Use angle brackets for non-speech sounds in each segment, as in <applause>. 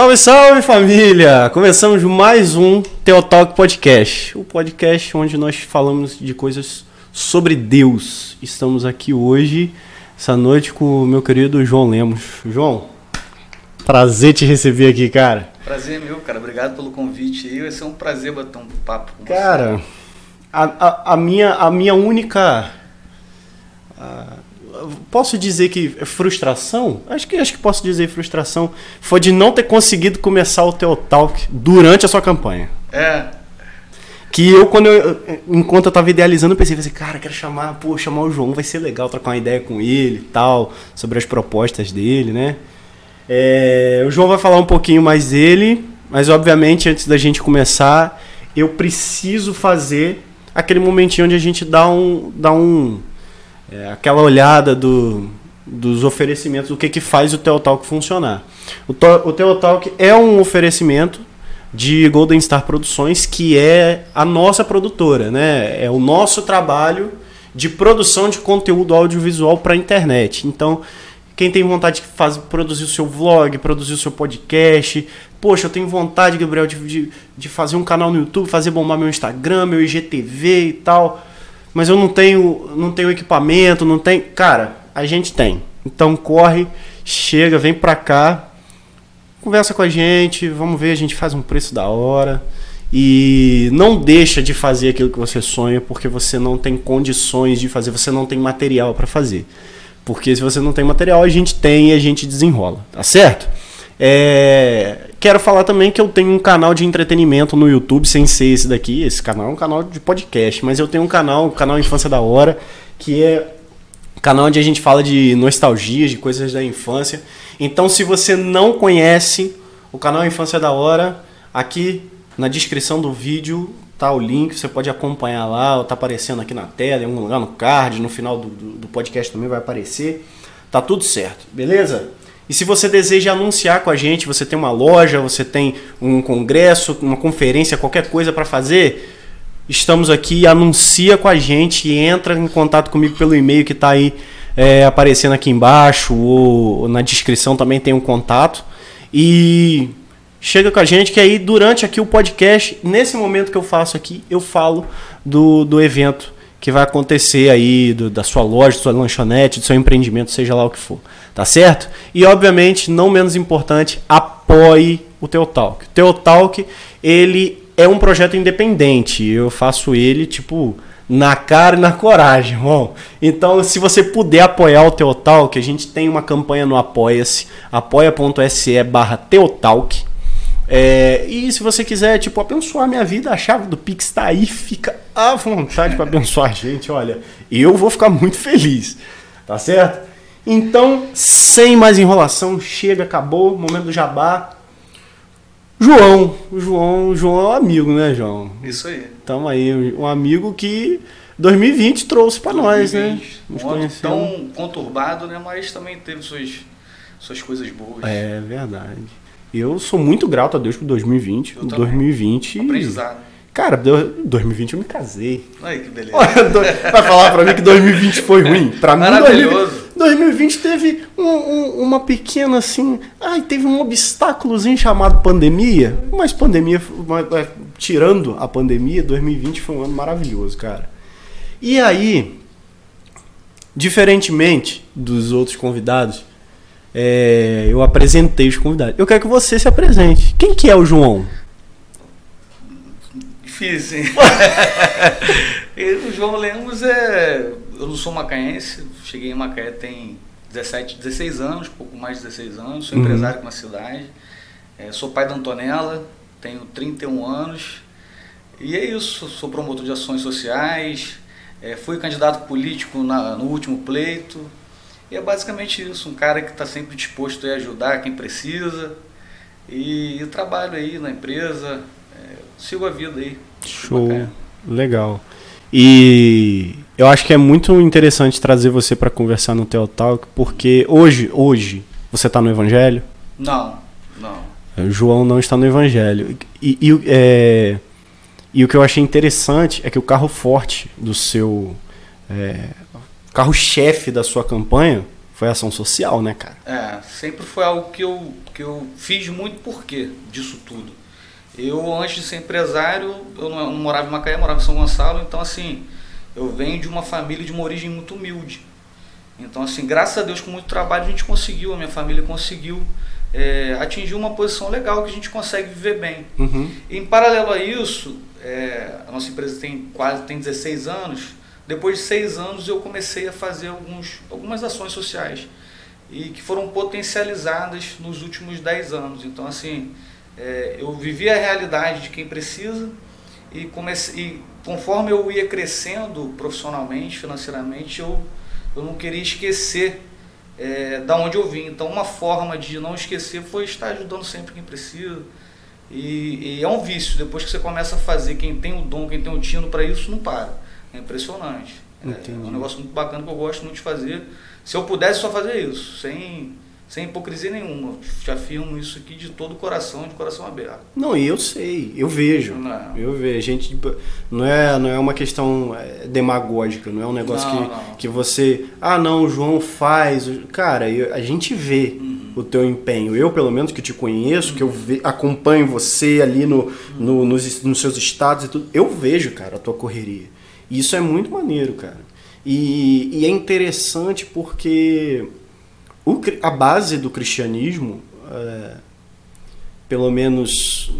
Salve, salve família! Começamos mais um Teotalk Podcast, o podcast onde nós falamos de coisas sobre Deus. Estamos aqui hoje, essa noite, com o meu querido João Lemos. João, prazer te receber aqui, cara. Prazer meu, cara. Obrigado pelo convite aí. Vai ser um prazer bater um papo com cara, você. Cara, a, a, a, minha, a minha única. A, posso dizer que frustração? Acho que acho que posso dizer frustração foi de não ter conseguido começar o teu talk durante a sua campanha. É. Que eu, quando eu, enquanto eu tava idealizando, eu pensei, assim, cara, quero chamar, pô, chamar o João, vai ser legal trocar uma ideia com ele e tal, sobre as propostas dele, né? É, o João vai falar um pouquinho mais dele, mas obviamente antes da gente começar, eu preciso fazer aquele momentinho onde a gente dá um, dá um é, aquela olhada do, dos oferecimentos, o que, que faz o Teotalk funcionar. O, o Teotalk é um oferecimento de Golden Star Produções, que é a nossa produtora, né? É o nosso trabalho de produção de conteúdo audiovisual para a internet. Então, quem tem vontade de fazer, produzir o seu vlog, produzir o seu podcast, poxa, eu tenho vontade, Gabriel, de, de, de fazer um canal no YouTube, fazer bombar meu Instagram, meu IGTV e tal mas eu não tenho, não tenho equipamento, não tem. Cara, a gente tem. Então corre, chega, vem pra cá, conversa com a gente, vamos ver, a gente faz um preço da hora. E não deixa de fazer aquilo que você sonha porque você não tem condições de fazer, você não tem material para fazer. Porque se você não tem material, a gente tem e a gente desenrola, tá certo? É, quero falar também que eu tenho um canal de entretenimento no YouTube, sem ser esse daqui. Esse canal é um canal de podcast, mas eu tenho um canal, o canal Infância da Hora, que é canal onde a gente fala de nostalgia, de coisas da infância. Então, se você não conhece o canal Infância da Hora, aqui na descrição do vídeo tá o link, você pode acompanhar lá, tá aparecendo aqui na tela, em algum lugar no card, no final do, do, do podcast também vai aparecer. Tá tudo certo, beleza? E se você deseja anunciar com a gente, você tem uma loja, você tem um congresso, uma conferência, qualquer coisa para fazer, estamos aqui, anuncia com a gente, entra em contato comigo pelo e-mail que está aí é, aparecendo aqui embaixo, ou, ou na descrição também tem um contato. E chega com a gente, que aí durante aqui o podcast, nesse momento que eu faço aqui, eu falo do, do evento que vai acontecer aí, do, da sua loja, da sua lanchonete, do seu empreendimento, seja lá o que for. Tá certo? E obviamente, não menos importante, apoie o Teotalk. O Teotalk, ele é um projeto independente. Eu faço ele, tipo, na cara e na coragem, irmão. Então, se você puder apoiar o Teotalk, a gente tem uma campanha no Apoia-se, apoia.se barra Teotalk. É, e se você quiser, tipo, abençoar minha vida, a chave do Pix está aí, <laughs> fica à vontade para abençoar a gente. Olha, eu vou ficar muito feliz, tá certo? Então, sem mais enrolação, chega, acabou, momento do jabá. João, o João, João é um amigo, né, João? Isso aí. Tamo aí, um amigo que 2020 trouxe para nós, né? Nos um ano tão conturbado, né, mas também teve suas suas coisas boas. É verdade. Eu sou muito grato a Deus por 2020. Eu 2020. Aprendizado. Cara, 2020 eu me casei. Ai, que beleza. Vai falar pra mim que 2020 foi ruim? <laughs> Pra mim, 2020, 2020 teve um, um, uma pequena assim. Ai, teve um obstáculozinho chamado pandemia. Mas pandemia, tirando a pandemia, 2020 foi um ano maravilhoso, cara. E aí, diferentemente dos outros convidados, é, eu apresentei os convidados. Eu quero que você se apresente. Quem que é o João? Difícil, hein? <laughs> o João Lemos é. Eu não sou macaense, cheguei em Macaé tem 17, 16 anos, pouco mais de 16 anos, sou uhum. empresário na cidade. É, sou pai da Antonella, tenho 31 anos. E é isso, sou promotor de ações sociais, é, fui candidato político na, no último pleito, e é basicamente isso, um cara que está sempre disposto a ajudar quem precisa. E eu trabalho aí na empresa, é, sigo a vida aí. Show, legal. E eu acho que é muito interessante trazer você para conversar no Teo Talk, porque hoje, hoje, você está no Evangelho? Não, não. O é, João não está no Evangelho. E, e, é, e o que eu achei interessante é que o carro forte do seu é, carro-chefe da sua campanha foi ação social, né, cara? É, sempre foi algo que eu, que eu fiz muito porquê disso tudo. Eu, antes de ser empresário, eu não, não morava em Macaé, morava em São Gonçalo, então assim, eu venho de uma família de uma origem muito humilde. Então, assim, graças a Deus, com muito trabalho, a gente conseguiu, a minha família conseguiu é, atingir uma posição legal que a gente consegue viver bem. Uhum. Em paralelo a isso, é, a nossa empresa tem quase tem 16 anos. Depois de seis anos, eu comecei a fazer alguns, algumas ações sociais e que foram potencializadas nos últimos 10 anos. Então, assim, é, eu vivi a realidade de quem precisa e, comecei, e conforme eu ia crescendo profissionalmente, financeiramente, eu eu não queria esquecer é, da onde eu vim. Então, uma forma de não esquecer foi estar ajudando sempre quem precisa. E, e, é um vício. Depois que você começa a fazer, quem tem o dom, quem tem o tino para isso, não para. É impressionante. É, é um negócio muito bacana que eu gosto muito de fazer. Se eu pudesse só fazer isso, sem sem hipocrisia nenhuma. Te afirmo isso aqui de todo o coração, de coração aberto. Não, e eu sei, eu vejo. Não. Eu vejo. A gente não é, não é uma questão é, demagógica, não é um negócio não, que, não. que você. Ah, não, o João faz. Cara, eu, a gente vê uhum. o teu empenho. Eu, pelo menos, que te conheço, uhum. que eu ve, acompanho você ali no, uhum. no, nos, nos seus estados e tudo, eu vejo, cara, a tua correria. E isso é muito maneiro, cara. E, e é interessante porque o, a base do cristianismo, é, pelo menos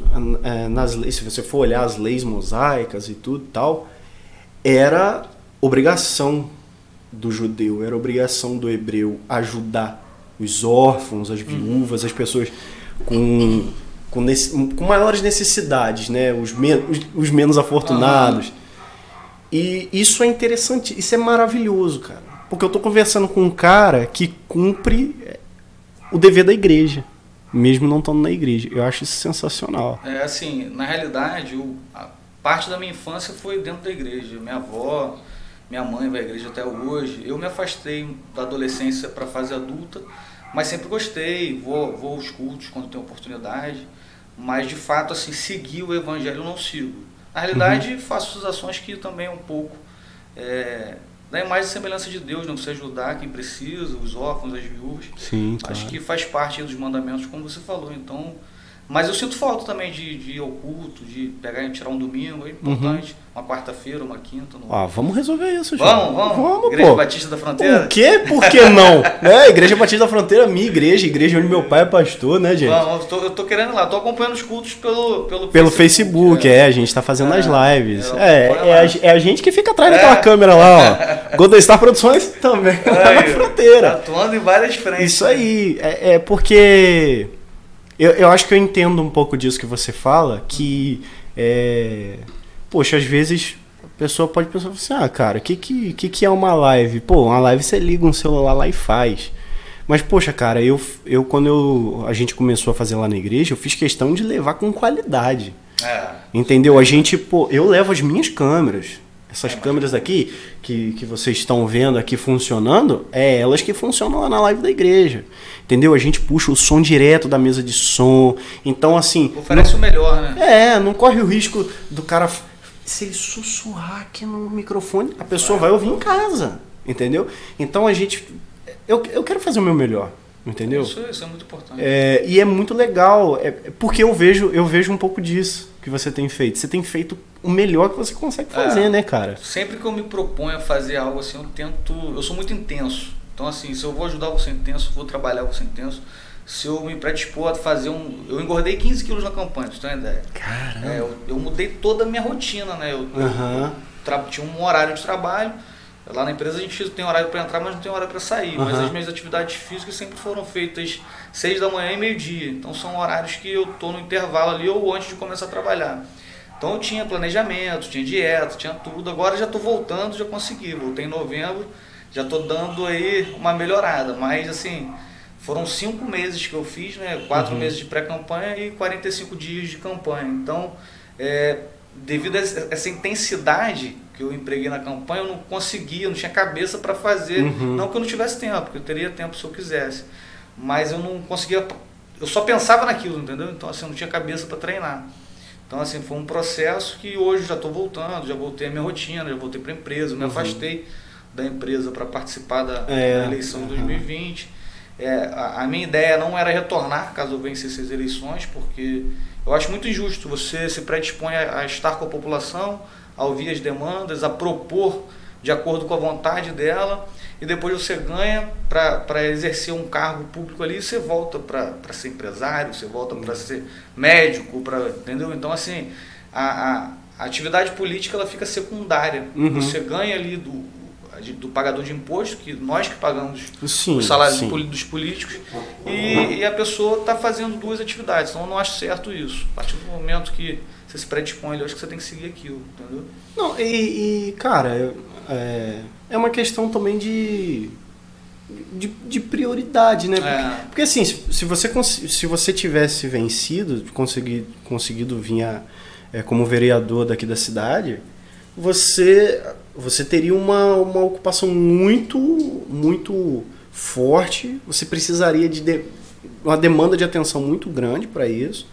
é, nas leis, se você for olhar as leis mosaicas e tudo tal, era obrigação do judeu, era obrigação do hebreu ajudar os órfãos, as viúvas, as pessoas com, com, nesse, com maiores necessidades, né? os, men os, os menos afortunados. E isso é interessante, isso é maravilhoso, cara. Porque eu estou conversando com um cara que cumpre o dever da igreja, mesmo não estando na igreja. Eu acho isso sensacional. É assim, na realidade, o, parte da minha infância foi dentro da igreja. Minha avó, minha mãe vai à igreja até hoje. Eu me afastei da adolescência para a fase adulta, mas sempre gostei, vou, vou aos cultos quando tenho oportunidade. Mas de fato, assim, seguir o evangelho eu não sigo. Na realidade, uhum. faço as ações que também é um pouco é, da imagem e semelhança de Deus, não você ajudar quem precisa, os órfãos, as viúvas. Sim, claro. Acho que faz parte dos mandamentos, como você falou. Então, mas eu sinto falta também de, de ir ao culto, de pegar e tirar um domingo, é importante. Uhum. Uma quarta-feira, uma quinta. No... Ah, vamos resolver isso, gente. Vamos, vamos. vamos igreja pô. Batista da Fronteira? O quê? Por que não? <laughs> né? Igreja Batista da Fronteira, minha igreja, igreja onde meu pai é pastor, né, gente? Vamos, eu tô, eu tô querendo ir lá, tô acompanhando os cultos pelo Pelo, pelo Facebook, Facebook é. é. a gente tá fazendo é, as lives. É, é, a, é, a, gente que fica atrás daquela é. câmera lá, ó. <laughs> Golden Star Produções também, <laughs> lá na fronteira. Atuando em várias frentes. Isso aí, é, é porque eu, eu acho que eu entendo um pouco disso que você fala, que, é, poxa, às vezes a pessoa pode pensar assim, ah, cara, o que, que, que, que é uma live? Pô, uma live você liga um celular lá e faz. Mas, poxa, cara, eu, eu quando eu, a gente começou a fazer lá na igreja, eu fiz questão de levar com qualidade. É. Entendeu? A gente, pô, eu levo as minhas câmeras. Essas câmeras aqui que, que vocês estão vendo aqui funcionando, é elas que funcionam lá na live da igreja. Entendeu? A gente puxa o som direto da mesa de som. Então, assim. Oferece não, o melhor, né? É, não corre o risco do cara. Se ele sussurrar aqui no microfone, a pessoa vai, vai ouvir em casa. Entendeu? Então a gente. Eu, eu quero fazer o meu melhor. Entendeu? Isso, isso é muito importante. É, e é muito legal, é, porque eu vejo, eu vejo um pouco disso que você tem feito. Você tem feito o melhor que você consegue fazer, é, né, cara? Sempre que eu me proponho a fazer algo assim, eu tento. Eu sou muito intenso. Então, assim, se eu vou ajudar você intenso, vou trabalhar você intenso. Se eu me predispor a fazer um. Eu engordei 15 quilos na campanha, pra você ter uma ideia. Caramba! É, eu, eu, mudei toda a minha rotina, né? Eu, uhum. eu tinha um horário de trabalho Lá na empresa a gente tem horário para entrar, mas não tem horário para sair. Uhum. Mas as minhas atividades físicas sempre foram feitas seis da manhã e meio-dia. Então são horários que eu tô no intervalo ali ou antes de começar a trabalhar. Então eu tinha planejamento, tinha dieta, tinha tudo. Agora já estou voltando, já consegui. Voltei em novembro, já estou dando aí uma melhorada. Mas assim, foram cinco meses que eu fiz, né? Quatro uhum. meses de pré-campanha e 45 dias de campanha. Então, é, devido a essa intensidade que eu empreguei na campanha, eu não conseguia, não tinha cabeça para fazer. Uhum. Não que eu não tivesse tempo, porque eu teria tempo se eu quisesse. Mas eu não conseguia, eu só pensava naquilo, entendeu? Então assim, eu não tinha cabeça para treinar. Então assim, foi um processo que hoje já estou voltando, já voltei à minha rotina, já voltei para a empresa, me uhum. afastei da empresa para participar da, é, da eleição de 2020. É, a, a, minha ideia não era retornar caso eu vencesse as eleições, porque eu acho muito injusto. Você se predispõe a, a estar com a população, a ouvir as demandas, a propor de acordo com a vontade dela, e depois você ganha para exercer um cargo público ali, você volta para ser empresário, você volta para ser médico, pra, entendeu? Então, assim, a, a, a, atividade política ela fica secundária. Uhum. Você ganha ali do, do pagador de imposto, que nós que pagamos sim, os salários sim. dos políticos, e, e a pessoa está fazendo duas atividades. Então eu não acho certo isso. A partir do momento que você se predispõe, eu acho que você tem que seguir aquilo, entendeu? Não, e, e cara, é, é uma questão também de, de, de prioridade, né? Porque, é. porque assim, se, se, você, se você tivesse vencido, conseguido, conseguido vir a, é, como vereador daqui da cidade, você você teria uma, uma ocupação muito, muito forte, você precisaria de, de uma demanda de atenção muito grande para isso.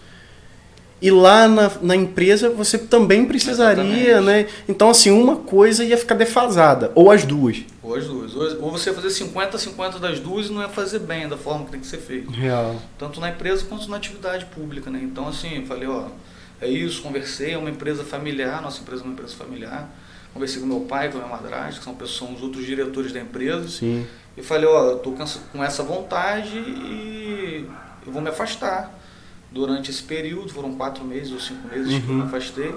E lá na, na empresa você também precisaria, Exatamente. né? Então, assim, uma coisa ia ficar defasada, ou as duas. Ou as duas. Ou você ia fazer 50-50 das duas e não ia fazer bem da forma que tem que ser feito. Real. Tanto na empresa quanto na atividade pública, né? Então, assim, eu falei, ó, é isso, conversei, é uma empresa familiar, nossa empresa é uma empresa familiar conversei com meu pai, com a minha madrasta, que são, pessoas, os outros diretores da empresa. Sim. E falei, ó, eu tô com essa vontade e eu vou me afastar. Durante esse período, foram quatro meses ou cinco meses uhum. que eu me uhum. afastei.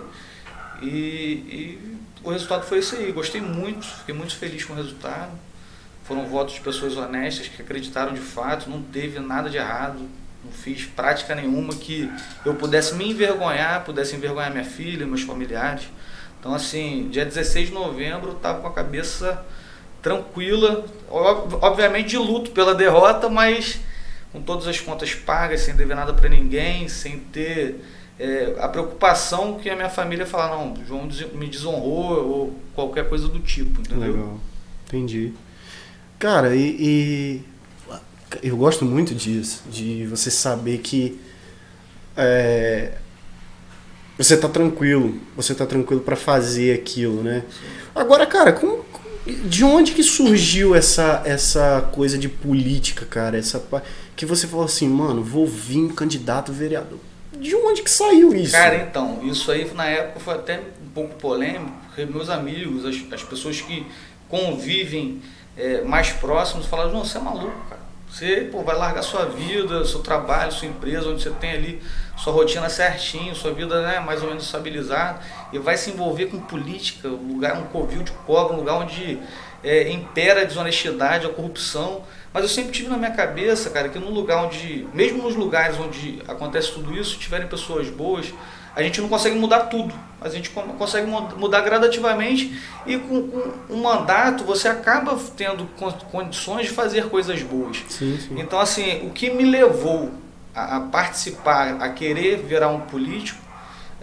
E, e, o resultado foi esse aí. Gostei muito, fiquei muito feliz com o resultado. Foram votos de pessoas honestas que acreditaram de fato, não teve nada de errado. Não fiz prática nenhuma que eu pudesse me envergonhar, pudesse envergonhar minha filha, meus familiares. Então, assim, dia 16 de novembro eu estava com a cabeça tranquila, obviamente de luto pela derrota, mas com todas as contas pagas, sem dever nada para ninguém, sem ter é, a preocupação que a minha família fala, não, João me desonrou ou qualquer coisa do tipo, entendeu? Legal, entendi. Cara, e, e eu gosto muito disso, de você saber que é, você tá tranquilo, você tá tranquilo para fazer aquilo, né? Agora, cara, com, de onde que surgiu essa essa coisa de política, cara? Essa que você falou assim, mano, vou vir candidato vereador. De onde que saiu isso? Cara, então, isso aí na época foi até um pouco polêmico, porque meus amigos, as, as pessoas que convivem é, mais próximos falaram, não, você é maluco. Você pô, vai largar sua vida, seu trabalho, sua empresa, onde você tem ali sua rotina certinho, sua vida né, mais ou menos estabilizada, e vai se envolver com política, um lugar, um covil de cobra, um lugar onde é, impera a desonestidade, a corrupção. Mas eu sempre tive na minha cabeça, cara, que no lugar onde, mesmo nos lugares onde acontece tudo isso, tiverem pessoas boas, a gente não consegue mudar tudo, a gente consegue mudar gradativamente e com, com um mandato você acaba tendo condições de fazer coisas boas. Sim, sim. Então, assim, o que me levou a, a participar, a querer virar um político,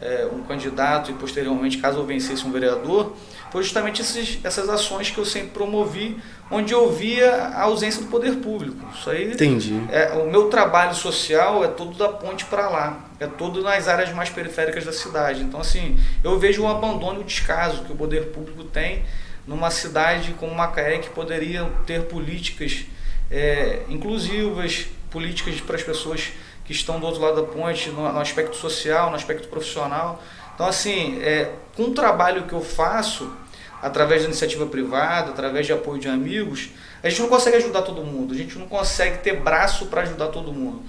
é, um candidato e posteriormente, caso eu vencesse um vereador, foi justamente esses, essas ações que eu sempre promovi, onde eu via a ausência do poder público. Isso aí, Entendi. É, o meu trabalho social é todo da ponte para lá, é todo nas áreas mais periféricas da cidade. Então, assim, eu vejo o abandono e o descaso que o poder público tem numa cidade como Macaé, que poderia ter políticas é, inclusivas, políticas para as pessoas que estão do outro lado da ponte, no, no aspecto social, no aspecto profissional. Então, assim, é, com o trabalho que eu faço, através da iniciativa privada, através de apoio de amigos, a gente não consegue ajudar todo mundo, a gente não consegue ter braço para ajudar todo mundo.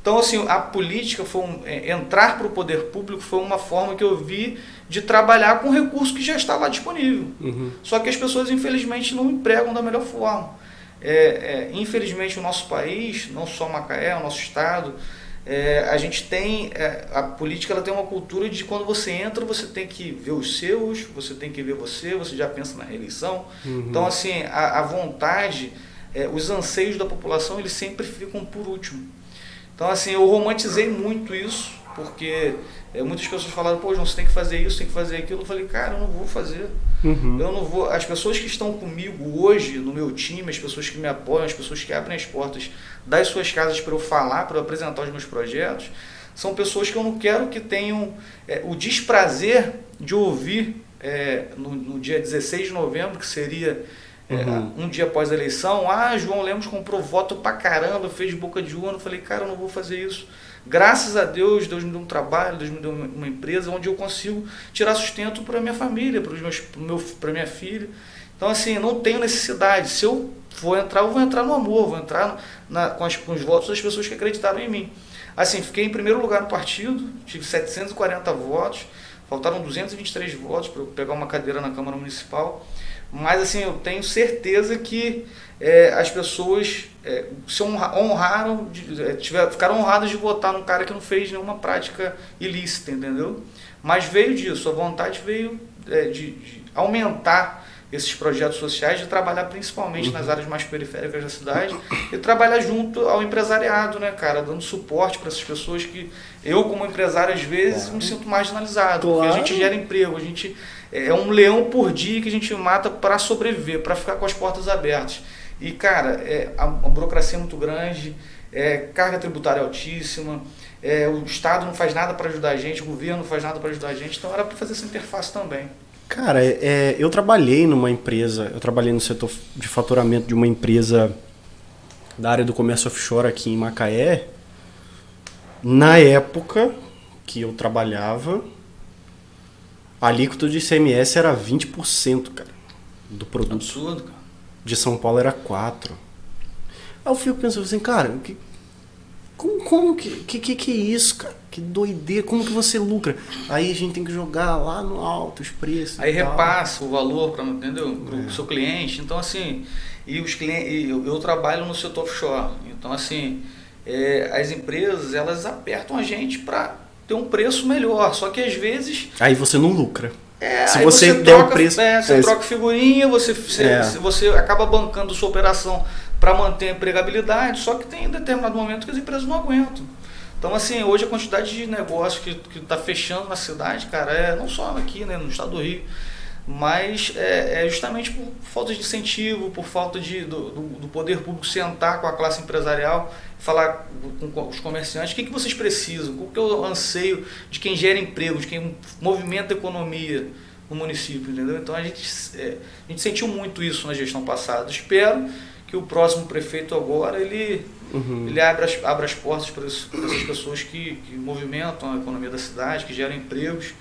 Então, assim, a política, foi um, é, entrar para o poder público foi uma forma que eu vi de trabalhar com recurso que já está lá disponível. Uhum. Só que as pessoas, infelizmente, não empregam da melhor forma. É, é, infelizmente, o nosso país, não só Macaé, o nosso estado, é, a gente tem é, a política ela tem uma cultura de quando você entra você tem que ver os seus você tem que ver você você já pensa na reeleição uhum. então assim a, a vontade é, os anseios da população eles sempre ficam por último então assim eu romantizei muito isso porque é, muitas pessoas falaram, pô, João, você tem que fazer isso, tem que fazer aquilo. Eu falei, cara, eu não vou fazer. Uhum. Eu não vou. As pessoas que estão comigo hoje, no meu time, as pessoas que me apoiam, as pessoas que abrem as portas das suas casas para eu falar, para eu apresentar os meus projetos, são pessoas que eu não quero que tenham é, o desprazer de ouvir é, no, no, dia 16 de novembro, que seria é, uhum. um dia após a eleição, ah, João Lemos comprou voto pra caramba, fez boca de urna. Eu falei, cara, eu não vou fazer isso. Graças a Deus, Deus me deu um trabalho, Deus me deu uma empresa onde eu consigo tirar sustento para minha família, para meu, para minha filha. Então, assim, não tenho necessidade. Se eu for entrar, eu vou entrar no amor, vou entrar na, com, as, com os votos das pessoas que acreditaram em mim. Assim, fiquei em primeiro lugar no partido, tive 740 votos, faltaram 223 votos para eu pegar uma cadeira na Câmara Municipal. Mas, assim, eu tenho certeza que é, as pessoas é, se honraram, de, é, tiver, ficaram honradas de votar num cara que não fez nenhuma prática ilícita, entendeu? Mas veio disso, a vontade veio é, de, de, aumentar esses projetos sociais, de trabalhar principalmente nas áreas mais periféricas da cidade e trabalhar junto ao empresariado, né, cara, dando suporte para essas pessoas que eu, como empresário, às vezes claro. me sinto marginalizado, claro. porque a gente gera emprego, a gente é um leão por dia que a gente mata para sobreviver, para ficar com as portas abertas. E, cara, é, a, a burocracia é muito grande, é, carga tributária altíssima, é, o Estado não faz nada para ajudar a gente, o governo não faz nada para ajudar a gente, então era para fazer essa interface também. Cara, é, eu trabalhei numa empresa, eu trabalhei no setor de faturamento de uma empresa da área do comércio offshore aqui em Macaé. Na época que eu trabalhava, a alíquota de ICMS era 20%, cara, do produto. Absurdo, cara de São Paulo era 4. Aí eu fico pensando assim, cara, que, como, como que, que, que é isso, cara? Que doideira, como que você lucra? Aí a gente tem que jogar lá no alto os preços. Aí repassa o valor para entendeu? o é. seu cliente. Então, assim, e os clientes, eu, eu trabalho no setor offshore. Então, assim, é, as empresas elas apertam a gente para ter um preço melhor. Só que às vezes. Aí você não lucra. É, se você, você der troca, o preço. É, você é, troca figurinha, você, você, é. você acaba bancando sua operação para manter a empregabilidade, só que tem um determinado momento que as empresas não aguentam. Então, assim, hoje a quantidade de negócio que está fechando na cidade, cara, é não só aqui, né, no estado do Rio, mas é, é justamente por falta de incentivo, por falta de, do, do, poder público sentar com a classe empresarial, falar com, os comerciantes, o que, que vocês precisam, qual que é o anseio de quem gera emprego, de quem movimenta a economia no município, entendeu? Então a gente, é, a gente sentiu muito isso na gestão passada. Espero que o próximo prefeito agora ele, uhum. ele abra, as, abra as portas para, essas pessoas que, que movimentam a economia da cidade, que geram empregos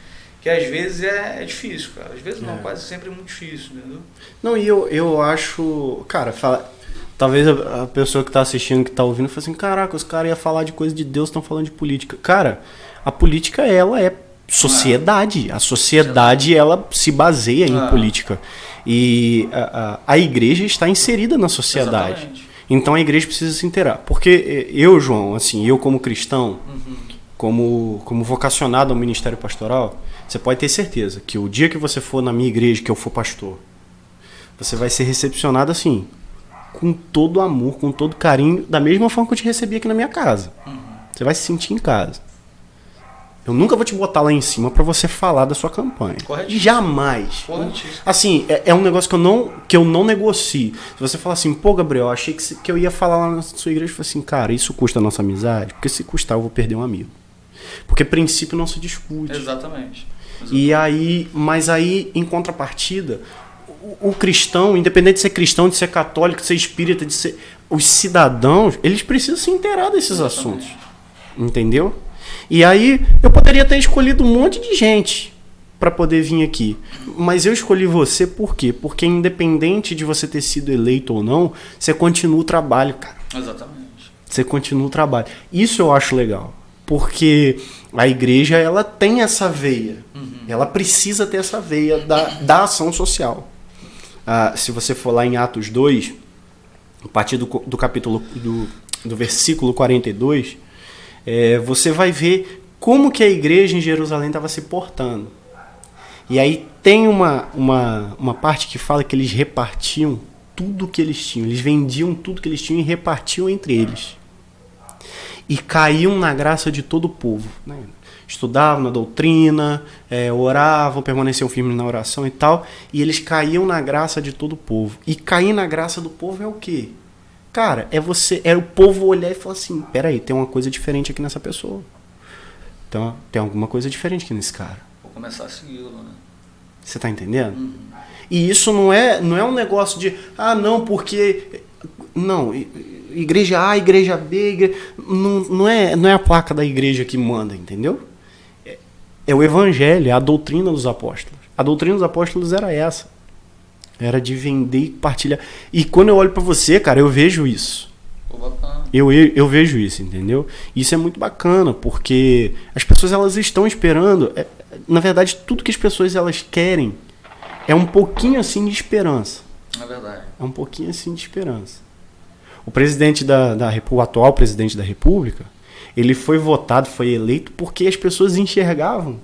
que às vezes é, é difícil, cara. Às vezes não, é. quase sempre é muito difícil, entendeu? Não, e eu, eu acho, cara, fala, talvez a, a pessoa que está assistindo, que está ouvindo, fale assim, caraca, os caras iam falar de coisa de Deus, estão falando de política. Cara, a política, ela é sociedade. A sociedade, ela se baseia em ah. política. E a, a, a, igreja está inserida na sociedade. Exatamente. Então a igreja precisa se inteirar. Porque eu, João, assim, eu como cristão, uhum. como, como vocacionado ao ministério pastoral, você pode ter certeza que o dia que você for na minha igreja, que eu for pastor, você vai ser recepcionado assim, com todo amor, com todo carinho, da mesma forma que eu te recebi aqui na minha casa. Você vai se sentir em casa. Eu nunca vou te botar lá em cima para você falar da sua campanha. Corretíssimo. Jamais. Corretíssimo. Assim, é, é, um negócio que eu não que eu não negocio. Se você falar assim, pô, Gabriel, achei que, que eu ia falar lá na sua igreja, eu falei assim, cara, isso custa a nossa amizade? Porque se custar, eu vou perder um amigo. Porque princípio não se discute. Exatamente. E aí, mas aí, em contrapartida, o, o, cristão, independente de ser cristão, de ser católico, de ser espírita, de ser. Os cidadãos, eles precisam se inteirar desses assuntos. Entendeu? E aí, eu poderia ter escolhido um monte de gente para poder vir aqui. Mas eu escolhi você por quê? Porque independente de você ter sido eleito ou não, você continua o trabalho, cara. Exatamente. Você continua o trabalho. Isso eu acho legal. Porque a igreja ela tem essa veia. Uhum. Ela precisa ter essa veia da, da ação social. Ah, se você for lá em Atos 2, a partir do, do capítulo do, do versículo 42, é, você vai ver como que a igreja em Jerusalém estava se portando. E aí tem uma, uma, uma parte que fala que eles repartiam tudo que eles tinham. Eles vendiam tudo que eles tinham e repartiam entre eles e caíam na graça de todo o povo. Né? Estudavam na doutrina, é, oravam, permaneciam firmes na oração e tal, e eles caíam na graça de todo o povo. E cair na graça do povo é o quê? Cara, é você, é o povo olhar e falar assim: peraí, tem uma coisa diferente aqui nessa pessoa. Então, tem alguma coisa diferente aqui nesse cara. Vou começar a segui-lo, né? Você tá entendendo? Uhum. E isso não é, não é um negócio de, ah, não, porque. Não, igreja A, igreja B, igreja... Não, não, é, não é a placa da igreja que manda, entendeu? É, o evangelho, é a doutrina dos apóstolos. A doutrina dos apóstolos era essa. Era de vender e partilhar. E quando eu olho para você, cara, eu vejo isso. Eu, eu, eu, vejo isso, entendeu? Isso é muito bacana, porque as pessoas elas estão esperando. É, na verdade, tudo que as pessoas elas querem é um pouquinho assim de esperança. É verdade. É um pouquinho assim de esperança. O presidente da, da o atual presidente da República, ele foi votado, foi eleito porque as pessoas enxergavam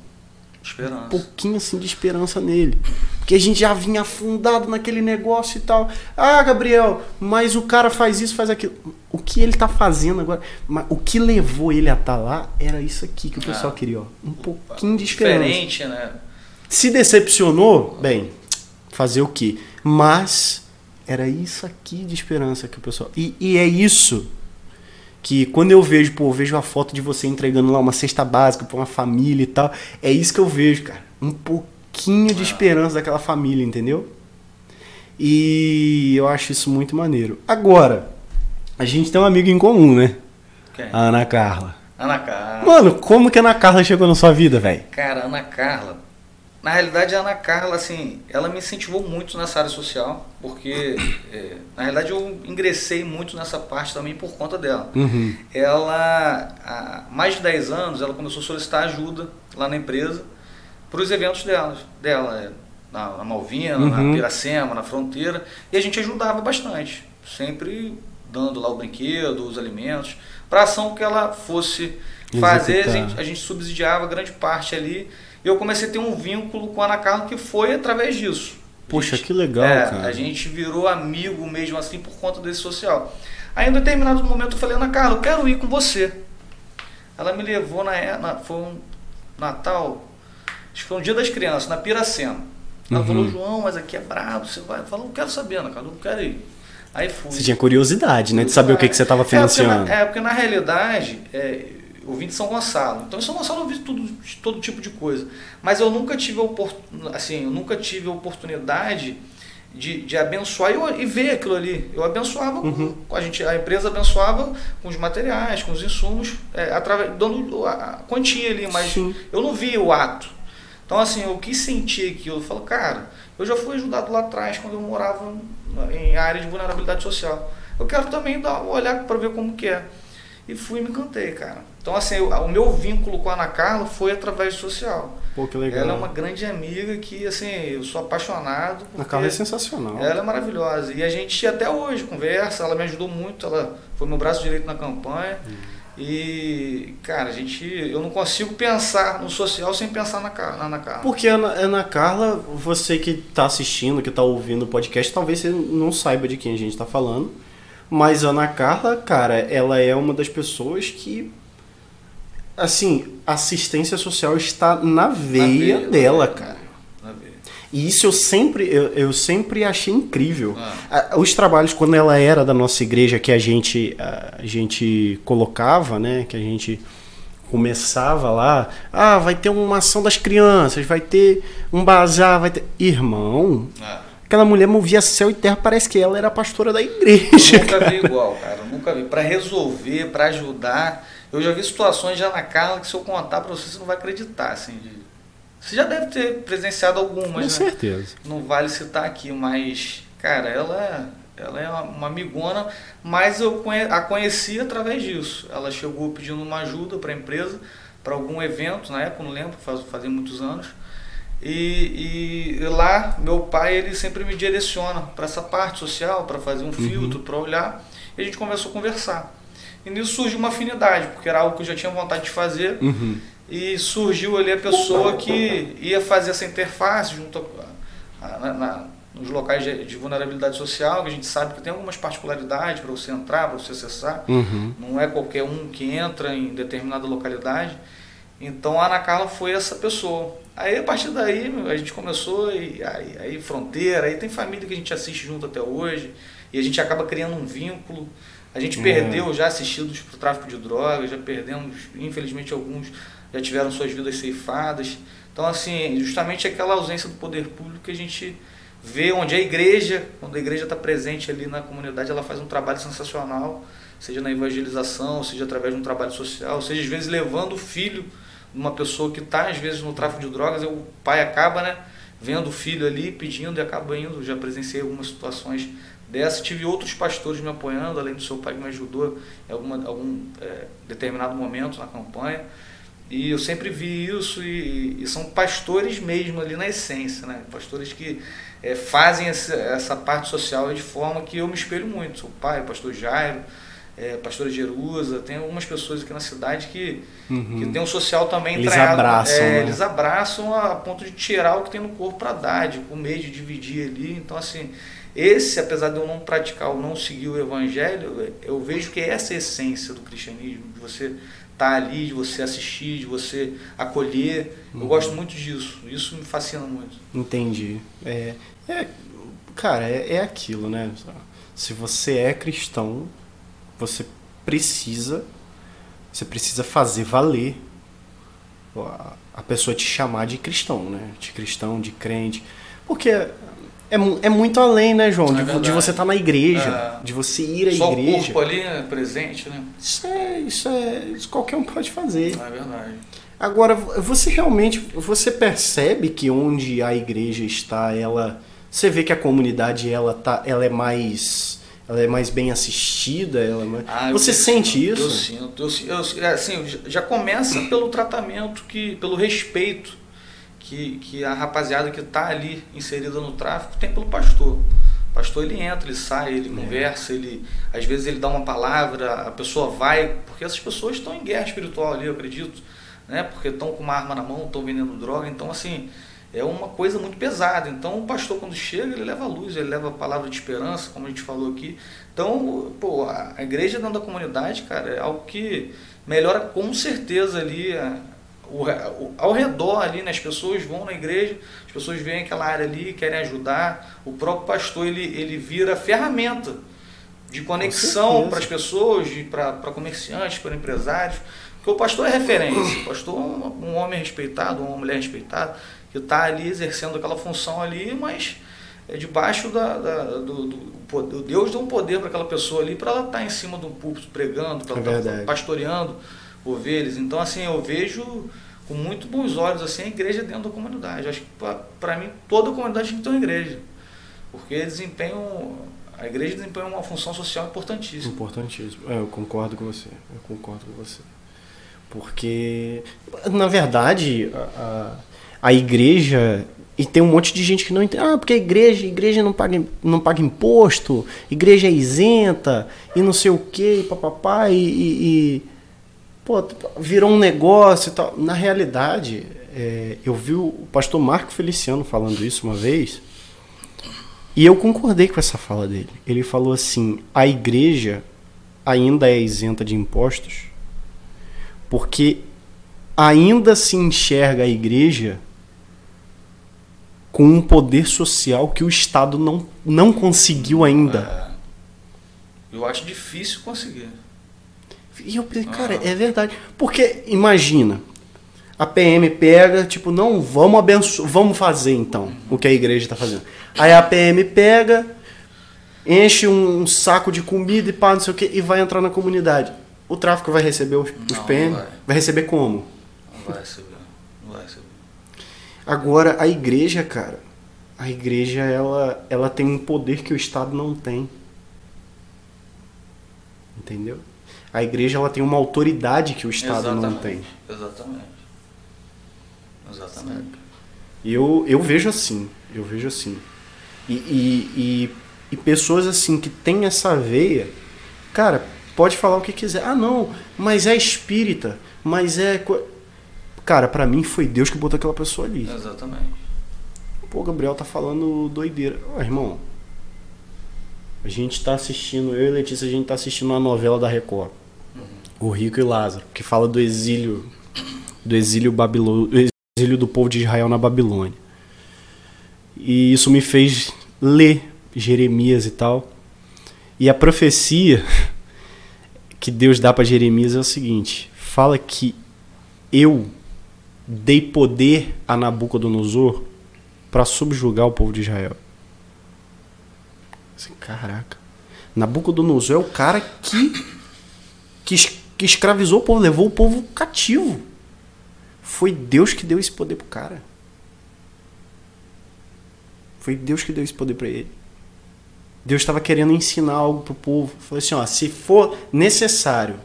Esperança. Um pouquinho assim de esperança nele. Porque a gente já vinha afundado naquele negócio e tal. Ah, Gabriel, mas o cara faz isso, faz aquilo. O que ele tá fazendo agora? O que levou ele a estar tá lá era isso aqui que o pessoal ah, queria, ó. Um pouquinho de esperança. Diferente, né? Se decepcionou, bem, fazer o quê? Mas era isso aqui de esperança que o pessoal. E, e é isso que quando eu vejo, pô, eu vejo a foto de você entregando lá uma cesta básica para uma família e tal, é isso que eu vejo, cara. Um pouquinho de esperança daquela família, entendeu? E eu acho isso muito maneiro. Agora, a gente tem um amigo em comum, né? Quem? A Ana Carla. Ana Carla. Mano, como que a Ana Carla chegou na sua vida, velho? Cara, Ana Carla na realidade, a Ana Carla, assim, ela me incentivou muito nessa área social, porque, é, na realidade, eu ingressei muito nessa parte também por conta dela. Uhum. Ela, há mais de 10 anos, ela começou a solicitar ajuda lá na empresa para os eventos dela, dela é, na, na Malvina, uhum. na Piracema, na Fronteira, e a gente ajudava bastante, sempre dando lá o brinquedo, os alimentos, para a ação que ela fosse fazer, a gente, a gente subsidiava grande parte ali, e eu comecei a ter um vínculo com a Ana Carla que foi através disso. Poxa, gente, que legal, é, cara. A gente virou amigo mesmo assim por conta desse social. Aí em determinado momento eu falei, Ana Carla, eu quero ir com você. Ela me levou na, na foi um Natal, acho que foi um dia das crianças, na Piracema. Ela uhum. falou, João, mas aqui é brabo, você vai. Eu falei, não quero saber, Ana Carla, eu não quero ir. Aí fui. Você tinha curiosidade, né? De saber o que, que você estava financiando. É porque, na, é, porque na realidade, é, eu vim de São Gonçalo. Então em São Gonçalo eu vi tudo, todo tipo de coisa. Mas eu nunca tive a, assim, eu nunca tive a oportunidade de, de abençoar e, e ver aquilo ali. Eu abençoava, uhum. a, gente, a empresa abençoava com os materiais, com os insumos, é, através, dando a quantia ali, mas Sim. eu não via o ato. Então assim, eu quis sentir aquilo. Eu falo, cara, eu já fui ajudado lá atrás quando eu morava em área de vulnerabilidade social. Eu quero também dar uma olhada para ver como que é. E fui e me encantei, cara. Então, assim, o meu vínculo com a Ana Carla foi através social. Pô, que legal. Ela é uma grande amiga que, assim, eu sou apaixonado. A Carla é sensacional. Ela é maravilhosa. E a gente até hoje conversa, ela me ajudou muito, ela foi meu braço direito na campanha. Hum. E, cara, a gente. Eu não consigo pensar no social sem pensar na, na Ana Carla. Porque a Ana, Ana Carla, você que está assistindo, que está ouvindo o podcast, talvez você não saiba de quem a gente está falando. Mas a Ana Carla, cara, ela é uma das pessoas que assim, assistência social está na veia, na veia dela, cara. Na veia. E isso eu sempre, eu, eu sempre achei incrível. Ah. Os trabalhos, quando ela era da nossa igreja, que a gente, a gente colocava, né? Que a gente começava lá, ah, vai ter uma ação das crianças, vai ter um bazar, vai ter. Irmão, ah. Aquela mulher movia céu e terra, parece que ela era a pastora da igreja. Eu nunca cara. vi igual, cara. Eu nunca vi. Para resolver, para ajudar. Eu já vi situações já na Carla que se eu contar para você, você não vai acreditar, assim. De... Você já deve ter presenciado algumas, Com né? certeza. Não vale citar aqui, mas, cara, ela, ela é uma amigona, mas eu a conheci através disso. Ela chegou pedindo uma ajuda para a empresa, para algum evento, na época, não lembro, faz, fazia muitos anos. E, e, lá, meu pai, ele sempre me direciona para essa parte social, para fazer um uhum. filtro, para olhar. E a gente começou a conversar. E nisso surgiu uma afinidade, porque era algo que eu já tinha vontade de fazer. Uhum. E surgiu ali a pessoa que ia fazer essa interface junto a, a, na, na, nos locais de, de, vulnerabilidade social, que a gente sabe que tem algumas particularidades para você entrar, para você acessar. Uhum. Não é qualquer um que entra em determinada localidade. Então a Ana Carla foi essa pessoa. Aí a partir daí a gente começou, e aí, aí fronteira, aí tem família que a gente assiste junto até hoje, e a gente acaba criando um vínculo. A gente é. perdeu já assistidos para o tráfico de drogas, já perdemos, infelizmente, alguns já tiveram suas vidas ceifadas. Então, assim, justamente aquela ausência do poder público que a gente ver onde a igreja, quando a igreja está presente ali na comunidade, ela faz um trabalho sensacional, seja na evangelização, seja através de um trabalho social, seja às vezes levando o filho uma pessoa que está às vezes no tráfico de drogas, o pai acaba, né, vendo o filho ali pedindo e acaba indo. Já presenciei algumas situações dessa. Tive outros pastores me apoiando, além do seu pai que me ajudou em alguma, algum é, determinado momento na campanha. E eu sempre vi isso e, e, são pastores mesmo ali na essência, né? Pastores que é, fazem essa, essa, parte social de forma que eu me espelho muito. O pai, pastor Jairo, é, pastora Jerusa, tem algumas pessoas aqui na cidade que, uhum. que tem um social também Eles abraçam. É, né? Eles abraçam a ponto de tirar o que tem no corpo para dar, de comer, de dividir ali. Então, assim, esse, apesar de eu não praticar ou não seguir o evangelho, eu vejo que é essa a essência do cristianismo, de você estar tá ali, de você assistir, de você acolher. Uhum. Eu gosto muito disso. Isso me fascina muito. Entendi. É, é cara, é, é aquilo, né? Se você é cristão, você precisa você precisa fazer valer a pessoa te chamar de cristão, né? De cristão, de crente. Porque é, é muito além, né, João? É de, de, você estar tá na igreja, é. de você ir à Só igreja. Só o corpo ali, né, presente, né? Isso é, isso é. Isso qualquer um pode fazer. É verdade. Agora, você realmente. Você percebe que onde a igreja está, ela. Você vê que a comunidade ela, tá, ela é mais. Ela é mais bem assistida? Ela é mais... ah, você sente isso? Eu sinto. Eu, eu, é, assim, já começa pelo tratamento, que, pelo respeito que, que a rapaziada que está ali inserida no tráfico tem pelo pastor. O pastor ele entra, ele sai, ele é. conversa, ele às vezes ele dá uma palavra, a pessoa vai, porque essas pessoas estão em guerra espiritual ali, eu acredito, né? Porque estão com uma arma na mão, estão vendendo droga, então assim, é uma coisa muito pesada. Então o pastor quando chega, ele leva a luz, ele leva a palavra de esperança, como a gente falou aqui. Então, pô, a igreja dentro da comunidade, cara, é algo que melhora com certeza ali o, o, ao redor ali, né, as pessoas vão na igreja, as pessoas veem aquela área ali, querem ajudar. O próprio pastor ele, ele vira ferramenta de conexão para as pessoas, para comerciantes, para empresários. Porque o pastor é referência. O pastor é um homem respeitado, uma mulher respeitada, que está ali exercendo aquela função ali, mas é debaixo da, da do, do, Deus deu um poder para aquela pessoa ali, para ela estar tá em cima de um púlpito pregando, para ela é estar tá pastoreando ovelhas. Então, assim, eu vejo com muito bons olhos assim a igreja dentro da comunidade. Acho que para mim toda a comunidade tem que ter uma igreja, porque desempenham a igreja desempenha uma função social importantíssima. Importantíssimo. É, eu concordo com você. Eu concordo com você. Porque, na verdade, a, a igreja. E tem um monte de gente que não entende. Ah, porque a igreja, a igreja não paga, não paga imposto, igreja é isenta, e não sei o quê, e papapá, e, e, pô, virou um negócio e tal. Na realidade, é, eu vi o pastor Marco Feliciano falando isso uma vez e eu concordei com essa fala dele. Ele falou assim: a igreja ainda é isenta de impostos porque ainda se enxerga a igreja com um poder social que o Estado não, não conseguiu ainda. É, eu acho difícil conseguir. E eu pensei, cara, é verdade. Porque, imagina, a PM pega, tipo, não, vamos abençoar, vamos fazer então o que a igreja está fazendo. Aí a PM pega, enche um saco de comida e pá, não sei o que, e vai entrar na comunidade. O tráfico vai receber os, os não, PM? Vai. vai. receber como? Não vai receber. Agora, a igreja, cara, a igreja, ela, ela tem um poder que o Estado não tem. Entendeu? a igreja ela tem uma autoridade que o Estado exatamente, não tem. Exatamente. Exatamente. Eu, eu vejo assim, eu vejo assim. E, e, e, e, pessoas assim que têm essa veia, cara, pode falar o que quiser. Ah, não, mas é espírita, mas é. Cara, para mim foi Deus que botou aquela pessoa ali. Exatamente. Pô, Gabriel tá falando doideira. Ô, irmão, a gente tá assistindo, eu e Letícia, a gente tá assistindo uma novela da Record. O Rico e Lázaro, que fala do exílio do exílio babilô, exílio do povo de Israel na Babilônia. E isso me fez ler Jeremias e tal. E a profecia <laughs> que Deus dá para Jeremias é o seguinte: fala que eu dei poder a Nabucodonosor para subjugar o povo de Israel. Assim, caraca. Nabucodonosor é o cara que, que, que escravizou o povo, levou o povo cativo. Foi Deus que deu esse poder pro cara. Foi Deus que deu esse poder para ele. Deus estava querendo ensinar algo pro povo. Falou assim, ó, se for necessário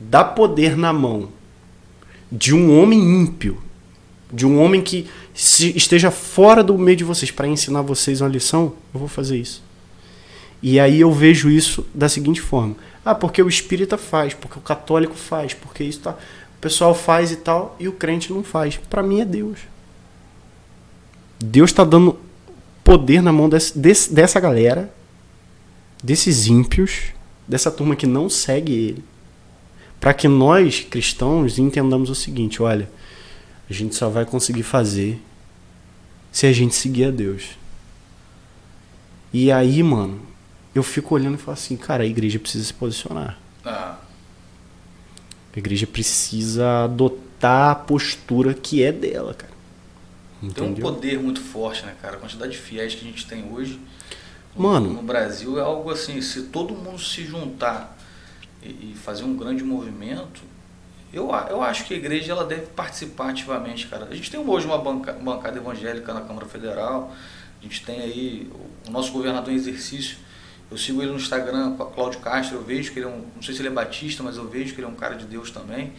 dar poder na mão de um homem ímpio, de um homem que esteja fora do meio de vocês para ensinar vocês uma lição, eu vou fazer isso. E aí eu vejo isso da seguinte forma: ah, porque o espírita faz, porque o católico faz, porque isso tá, o pessoal faz e tal, e o crente não faz. Para mim é Deus. Deus está dando poder na mão desse, desse, dessa galera, desses ímpios, dessa turma que não segue ele, para que nós cristãos entendamos o seguinte: olha, a gente só vai conseguir fazer se a gente seguir a Deus. E aí, mano, eu fico olhando e falo assim, cara, a igreja precisa se posicionar. Ah. A igreja precisa adotar a postura que é dela, cara. Entendeu? Tem um poder muito forte, né, cara? A quantidade de fiéis que a gente tem hoje Mano, no Brasil é algo assim, se todo mundo se juntar e, fazer um grande movimento, eu, eu acho que a igreja ela deve participar ativamente, cara. A gente tem hoje uma banca, bancada evangélica na Câmara Federal, a gente tem aí o nosso governador em exercício, eu sigo ele no Instagram, Cláudio Castro, eu vejo que ele é um, não sei se ele é batista, mas eu vejo que ele é um cara de Deus também.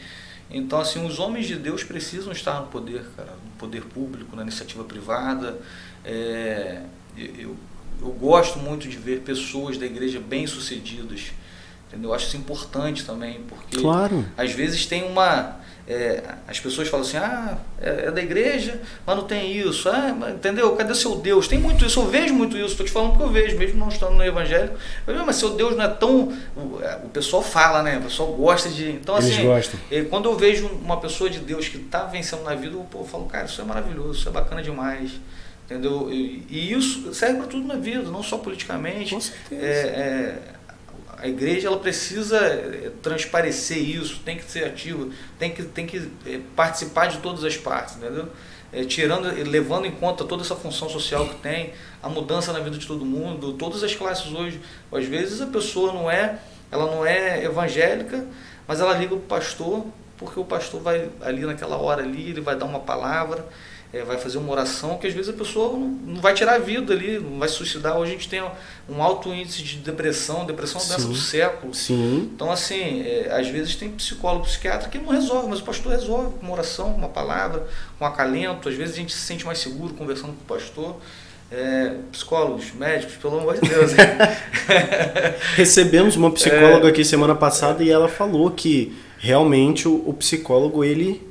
Então, assim, os homens de Deus precisam estar no poder, cara, no poder público, na iniciativa privada. É, eu, eu gosto muito de ver pessoas da igreja bem-sucedidas. Entendeu? Eu acho isso importante também, porque claro. às vezes tem uma é, as pessoas falam assim, ah, é, é, da igreja, mas não tem isso, ah, entendeu? Cadê seu Deus? Tem muito isso, eu vejo muito isso, estou te falando porque eu vejo, mesmo não estando no evangelho. Eu, mas seu Deus não é tão. O, é, o, pessoal fala, né? O pessoal gosta de. Então, Eles assim, gostam. Quando eu vejo uma pessoa de Deus que está vencendo na vida, eu, pô, eu falo, cara, isso é maravilhoso, isso é bacana demais. Entendeu? E, e isso serve para tudo na vida, não só politicamente. Com certeza. É, é a igreja ela precisa eh, transparecer isso, tem que ser ativa, tem que, tem que eh, participar de todas as partes, entendeu? É, tirando, levando em conta toda essa função social que tem, a mudança na vida de todo mundo, todas as classes hoje. Às vezes a pessoa não é, ela não é evangélica, mas ela liga o pastor, porque o pastor vai ali naquela hora ali, ele vai dar uma palavra, é, vai fazer uma oração que às vezes a pessoa não, não, vai tirar a vida ali, não vai se suicidar. Hoje a gente tem um alto índice de depressão, depressão é doença do século. Sim. Então, assim, é, às vezes tem psicólogo, psiquiatra que não resolve, mas o pastor resolve com uma oração, com uma palavra, com acalento. Às vezes a gente se sente mais seguro conversando com o pastor. É, psicólogos, médicos, pelo amor de Deus. <laughs> Recebemos uma psicóloga é. aqui semana passada e ela falou que realmente o, o psicólogo ele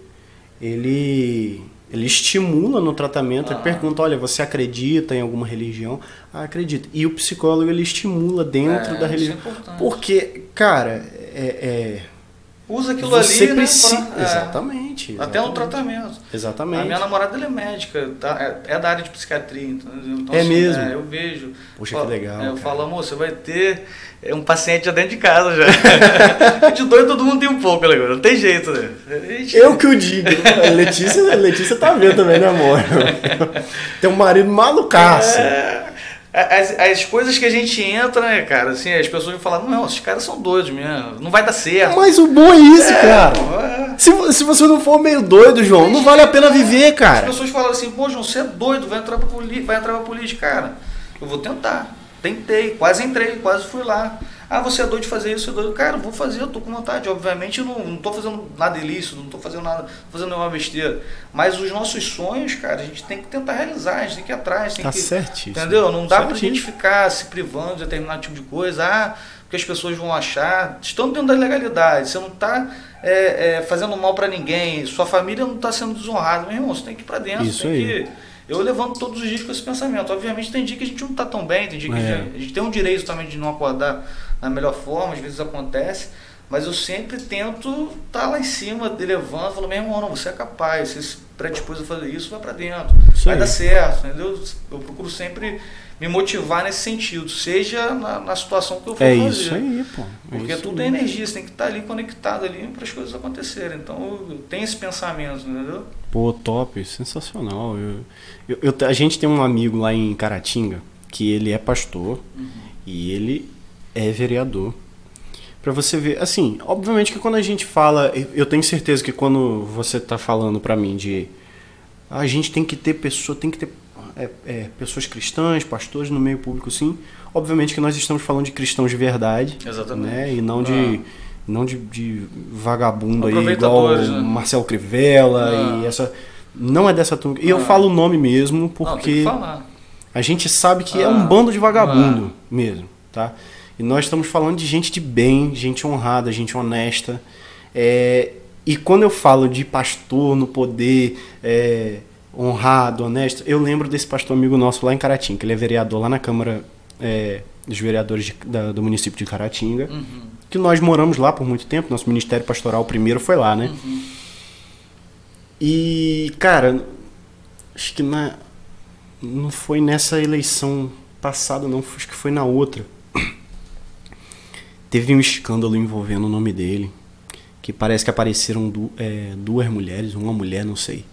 ele ele estimula no tratamento, ah. ele pergunta, olha, você acredita em alguma religião? Ah, acredito. E o psicólogo ele estimula dentro é, da religião. É Porque, cara, é, é usa aquilo você ali, precisa, né? Pra, é, exatamente, exatamente, Até no tratamento. Exatamente. A minha namorada ela é médica, tá? é, é da área de psiquiatria. Então, então é assim, mesmo? É, eu vejo. Puxa, que legal. É, eu falo, amor, você vai ter um paciente já dentro de casa já. <laughs> de doido todo mundo tem um pouco, né? Não tem jeito, né? Gente... Eu que o digo. Letícia, Letícia tá vendo também, né, amor? <laughs> tem um marido malucaço. É... As, as coisas que a gente entra, né, cara, assim, as pessoas vão falar, não, esses caras são doidos mesmo, não vai dar certo. Mas o bom é isso, é, cara. É. Se, se você não for meio doido, João, não vale a pena viver, cara. As pessoas falam assim, pô, João, você é doido, vai entrar pra, vai entrar pra política, cara. Eu vou tentar. Tentei, quase entrei, quase fui lá. Ah, você é doido de fazer isso, é doido. Cara, vou fazer, eu tô com vontade. Obviamente eu não, não tô fazendo nada ilícito, não tô fazendo nada, fazendo nenhuma besteira. Mas os nossos sonhos, cara, a gente tem que tentar realizar, a gente tem que ir atrás. Tem tá que, certíssimo. Entendeu? Não dá certíssimo. pra gente ficar se privando de determinado tipo de coisa. Ah, porque as pessoas vão achar. Estão dentro da legalidade. Você não tá é, é, fazendo mal para ninguém. Sua família não tá sendo desonrada. Meu irmão, você tem que ir pra dentro. Isso tem aí. que eu levanto todos os dias com esse pensamento. Obviamente tem dia que a gente não está tão bem, tem dia que é. a, gente, tem um direito também de não acordar na melhor forma, às vezes acontece, mas eu sempre tento estar tá lá em cima, levando, falando, meu irmão, não, você é capaz, você se predispôs a fazer isso, vai para dentro, isso vai aí. dar certo, entendeu? Eu procuro sempre me motivar nesse sentido, seja na, na situação que eu for é fazer. Isso aí, pô. É Porque tudo é energia, você tem que estar tá ali conectado ali para as coisas acontecerem. Então eu tenho esse pensamento, entendeu? Pô, top, sensacional. Eu, eu, eu, a gente tem um amigo lá em Caratinga que ele é pastor uhum. e ele é vereador. Para você ver, assim, obviamente que quando a gente fala, eu tenho certeza que quando você tá falando para mim de a gente tem que ter pessoa, tem que ter é, é, pessoas cristãs, pastores no meio público, sim. Obviamente que nós estamos falando de cristãos de verdade, Exatamente. né? E não de ah. não de, de vagabundo aí igual né? Marcelo Crivella ah. e essa não é dessa turma. E eu ah. falo o nome mesmo porque a gente sabe que é um ah. bando de vagabundo ah. mesmo, tá? E nós estamos falando de gente de bem, gente honrada, gente honesta. É, e quando eu falo de pastor no poder, é, honrado, honesto, eu lembro desse pastor amigo nosso lá em Caratinga, que ele é vereador lá na Câmara é, dos Vereadores de, da, do município de Caratinga. Uhum. Que nós moramos lá por muito tempo, nosso ministério pastoral primeiro foi lá, né? Uhum. E, cara, acho que na, não foi nessa eleição passada, não, acho que foi na outra. Teve um escândalo envolvendo o nome dele, que parece que apareceram du é, duas mulheres, uma mulher, não sei,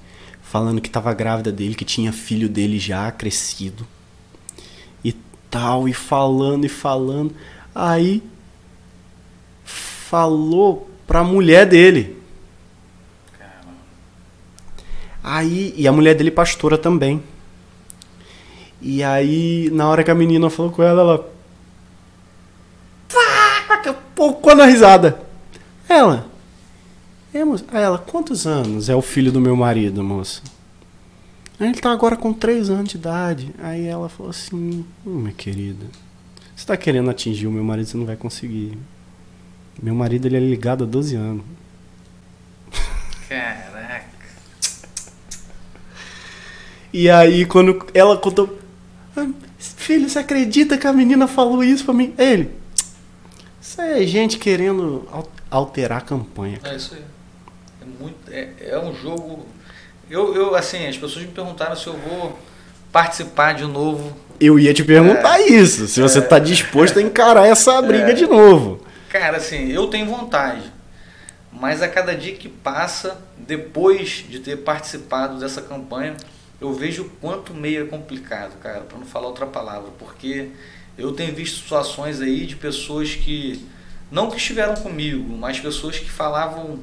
falando que estava grávida dele, que tinha filho dele já crescido e tal, e falando e falando. Aí falou pra mulher dele. Aí, e a mulher dele pastora também. E aí, na hora que a menina falou com ela, ela. Pouco na risada. Ela. É, moça. Aí ela, quantos anos é o filho do meu marido, moça? Aí ele tá agora com 3 anos de idade. Aí ela falou assim: hum, minha querida, você tá querendo atingir o meu marido, você não vai conseguir. Meu marido ele é ligado há 12 anos. Caraca. E aí, quando ela contou. Ah, filho, você acredita que a menina falou isso pra mim? Ele. Isso é gente querendo alterar a campanha. Cara. É isso aí muito. É, é um jogo. Eu, eu, assim, as pessoas me perguntaram se eu vou participar de novo. Eu ia te perguntar é, isso, se você está é, disposto a encarar essa briga é, de novo. Cara, assim, eu tenho vontade, mas a cada dia que passa, depois de ter participado dessa campanha, eu vejo o quanto meio é complicado, cara, para não falar outra palavra, porque eu tenho visto situações aí de pessoas que, não que estiveram comigo, mas pessoas que falavam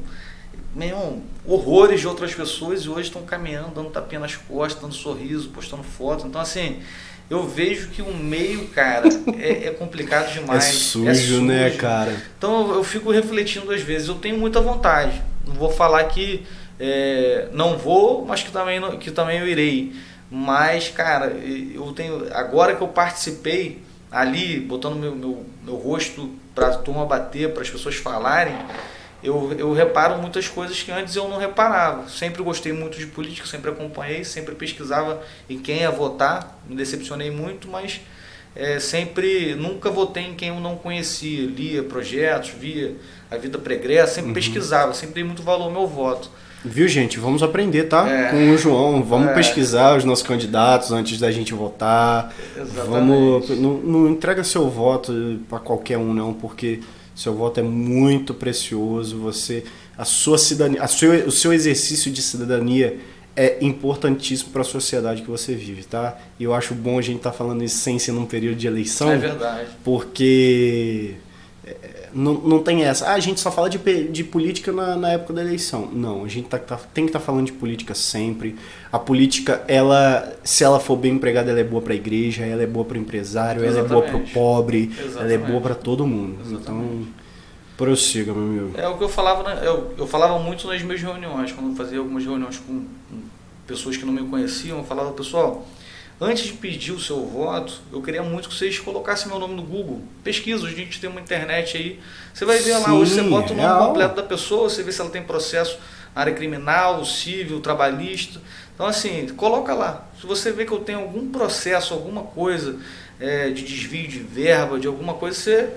meu, horrores de outras pessoas e hoje estão caminhando, dando tapinha nas costas, dando sorriso, postando foto. Então, assim, eu vejo que o meio, cara, <laughs> é, é complicado demais. É sujo, é sujo, né, cara? Então, eu, fico refletindo às vezes. Eu tenho muita vontade. Não vou falar que é, não vou, mas que também, que também eu irei. Mas, cara, eu tenho. Agora que eu participei ali, botando meu, meu, meu rosto para a turma bater, para as pessoas falarem eu, eu reparo muitas coisas que antes eu não reparava. Sempre gostei muito de política, sempre acompanhei, sempre pesquisava em quem ia votar. Me decepcionei muito, mas é, sempre nunca votei em quem eu não conhecia. Lia projetos, via a vida pregressa, sempre uhum. pesquisava, sempre dei muito valor ao meu voto. Viu, gente? Vamos aprender, tá? É, Com o João. Vamos é. pesquisar os nossos candidatos antes da gente votar. Exatamente. Vamos. Não, não entrega seu voto para qualquer um, não, porque seu voto é muito precioso. Você, a sua cidadania, a seu, o seu exercício de cidadania é importantíssimo para a sociedade que você vive, tá? E eu acho bom a gente estar tá falando isso sem ser num período de eleição. É verdade. Porque não, não tem essa. Ah, a gente só fala de, de política na, na época da eleição. Não, a gente tá, tá tem que estar tá falando de política sempre. A política, ela, se ela for bem empregada, ela é boa para a igreja, ela é boa para o empresário, Exatamente. ela é boa para o pobre, Exatamente. ela é boa para todo mundo. Exatamente. Então, prossiga, meu amigo. É o que eu falava, né? eu, eu falava muito nas minhas reuniões, quando eu fazia algumas reuniões com, com pessoas que não me conheciam, eu falava, pessoal, Antes de pedir o seu voto, eu queria muito que vocês colocassem meu nome no Google. Pesquisa, a gente tem uma internet aí. Você vai ver lá, hoje você bota o nome real. completo da pessoa, você vê se ela tem processo na área criminal, civil, trabalhista. Então, assim, coloca lá. Se você vê que eu tenho algum processo, alguma coisa é, de desvio de verba, de alguma coisa, você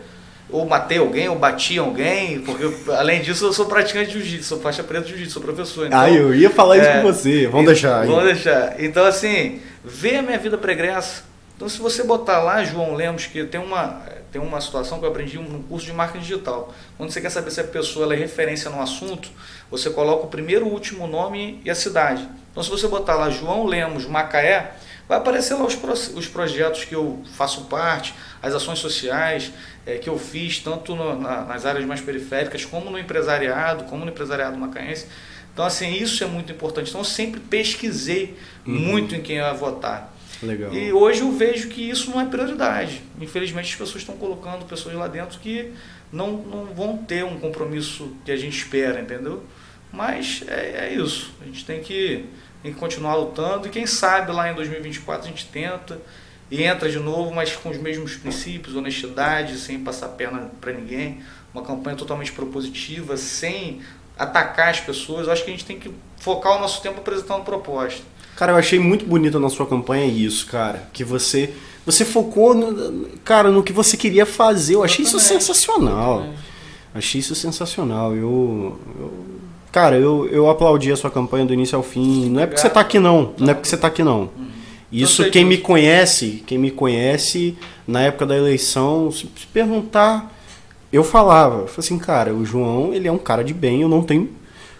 ou matei alguém, ou bati alguém, porque eu, além disso eu sou praticante de jiu-jitsu, sou faixa preta de jiu-jitsu, sou professor. Então, ah, eu ia falar isso é, com você, vamos deixar aí. Vamos deixar. Então, assim, vê a minha vida pregressa. Então, se você botar lá, João Lemos, que tem uma, tem uma situação que eu aprendi num curso de marketing digital. Quando você quer saber se a pessoa é referência no assunto, você coloca o primeiro, o último nome e a cidade. Então, se você botar lá João Lemos, Macaé, vai aparecer lá os, os projetos que eu faço parte, as ações sociais é, que eu fiz, tanto no, na, nas áreas mais periféricas, como no empresariado, como no empresariado macaense. Então, assim, isso é muito importante. Então, eu sempre pesquisei uhum. muito em quem eu ia votar. Legal. E hoje eu vejo que isso não é prioridade. Infelizmente, as pessoas estão colocando pessoas lá dentro que não, não vão ter um compromisso que a gente espera, entendeu? Mas é, é isso. A gente tem que, tem que continuar lutando e quem sabe lá em 2024 a gente tenta e entra de novo, mas com os mesmos princípios, honestidade, sem passar perna para ninguém, uma campanha totalmente propositiva, sem atacar as pessoas. Eu acho que a gente tem que focar o nosso tempo apresentando proposta. Cara, eu achei muito bonito na sua campanha isso, cara, que você você focou, no, cara, no que você queria fazer. Eu achei isso sensacional. Achei isso sensacional. Eu, eu cara, eu, eu aplaudi a sua campanha do início ao fim. Não é porque você tá aqui não, não é porque você tá aqui não. Uhum. Isso quem me conhece, quem me conhece na época da eleição, se, perguntar, eu falava, eu falei assim, cara, o João, ele é um cara de bem, eu não tenho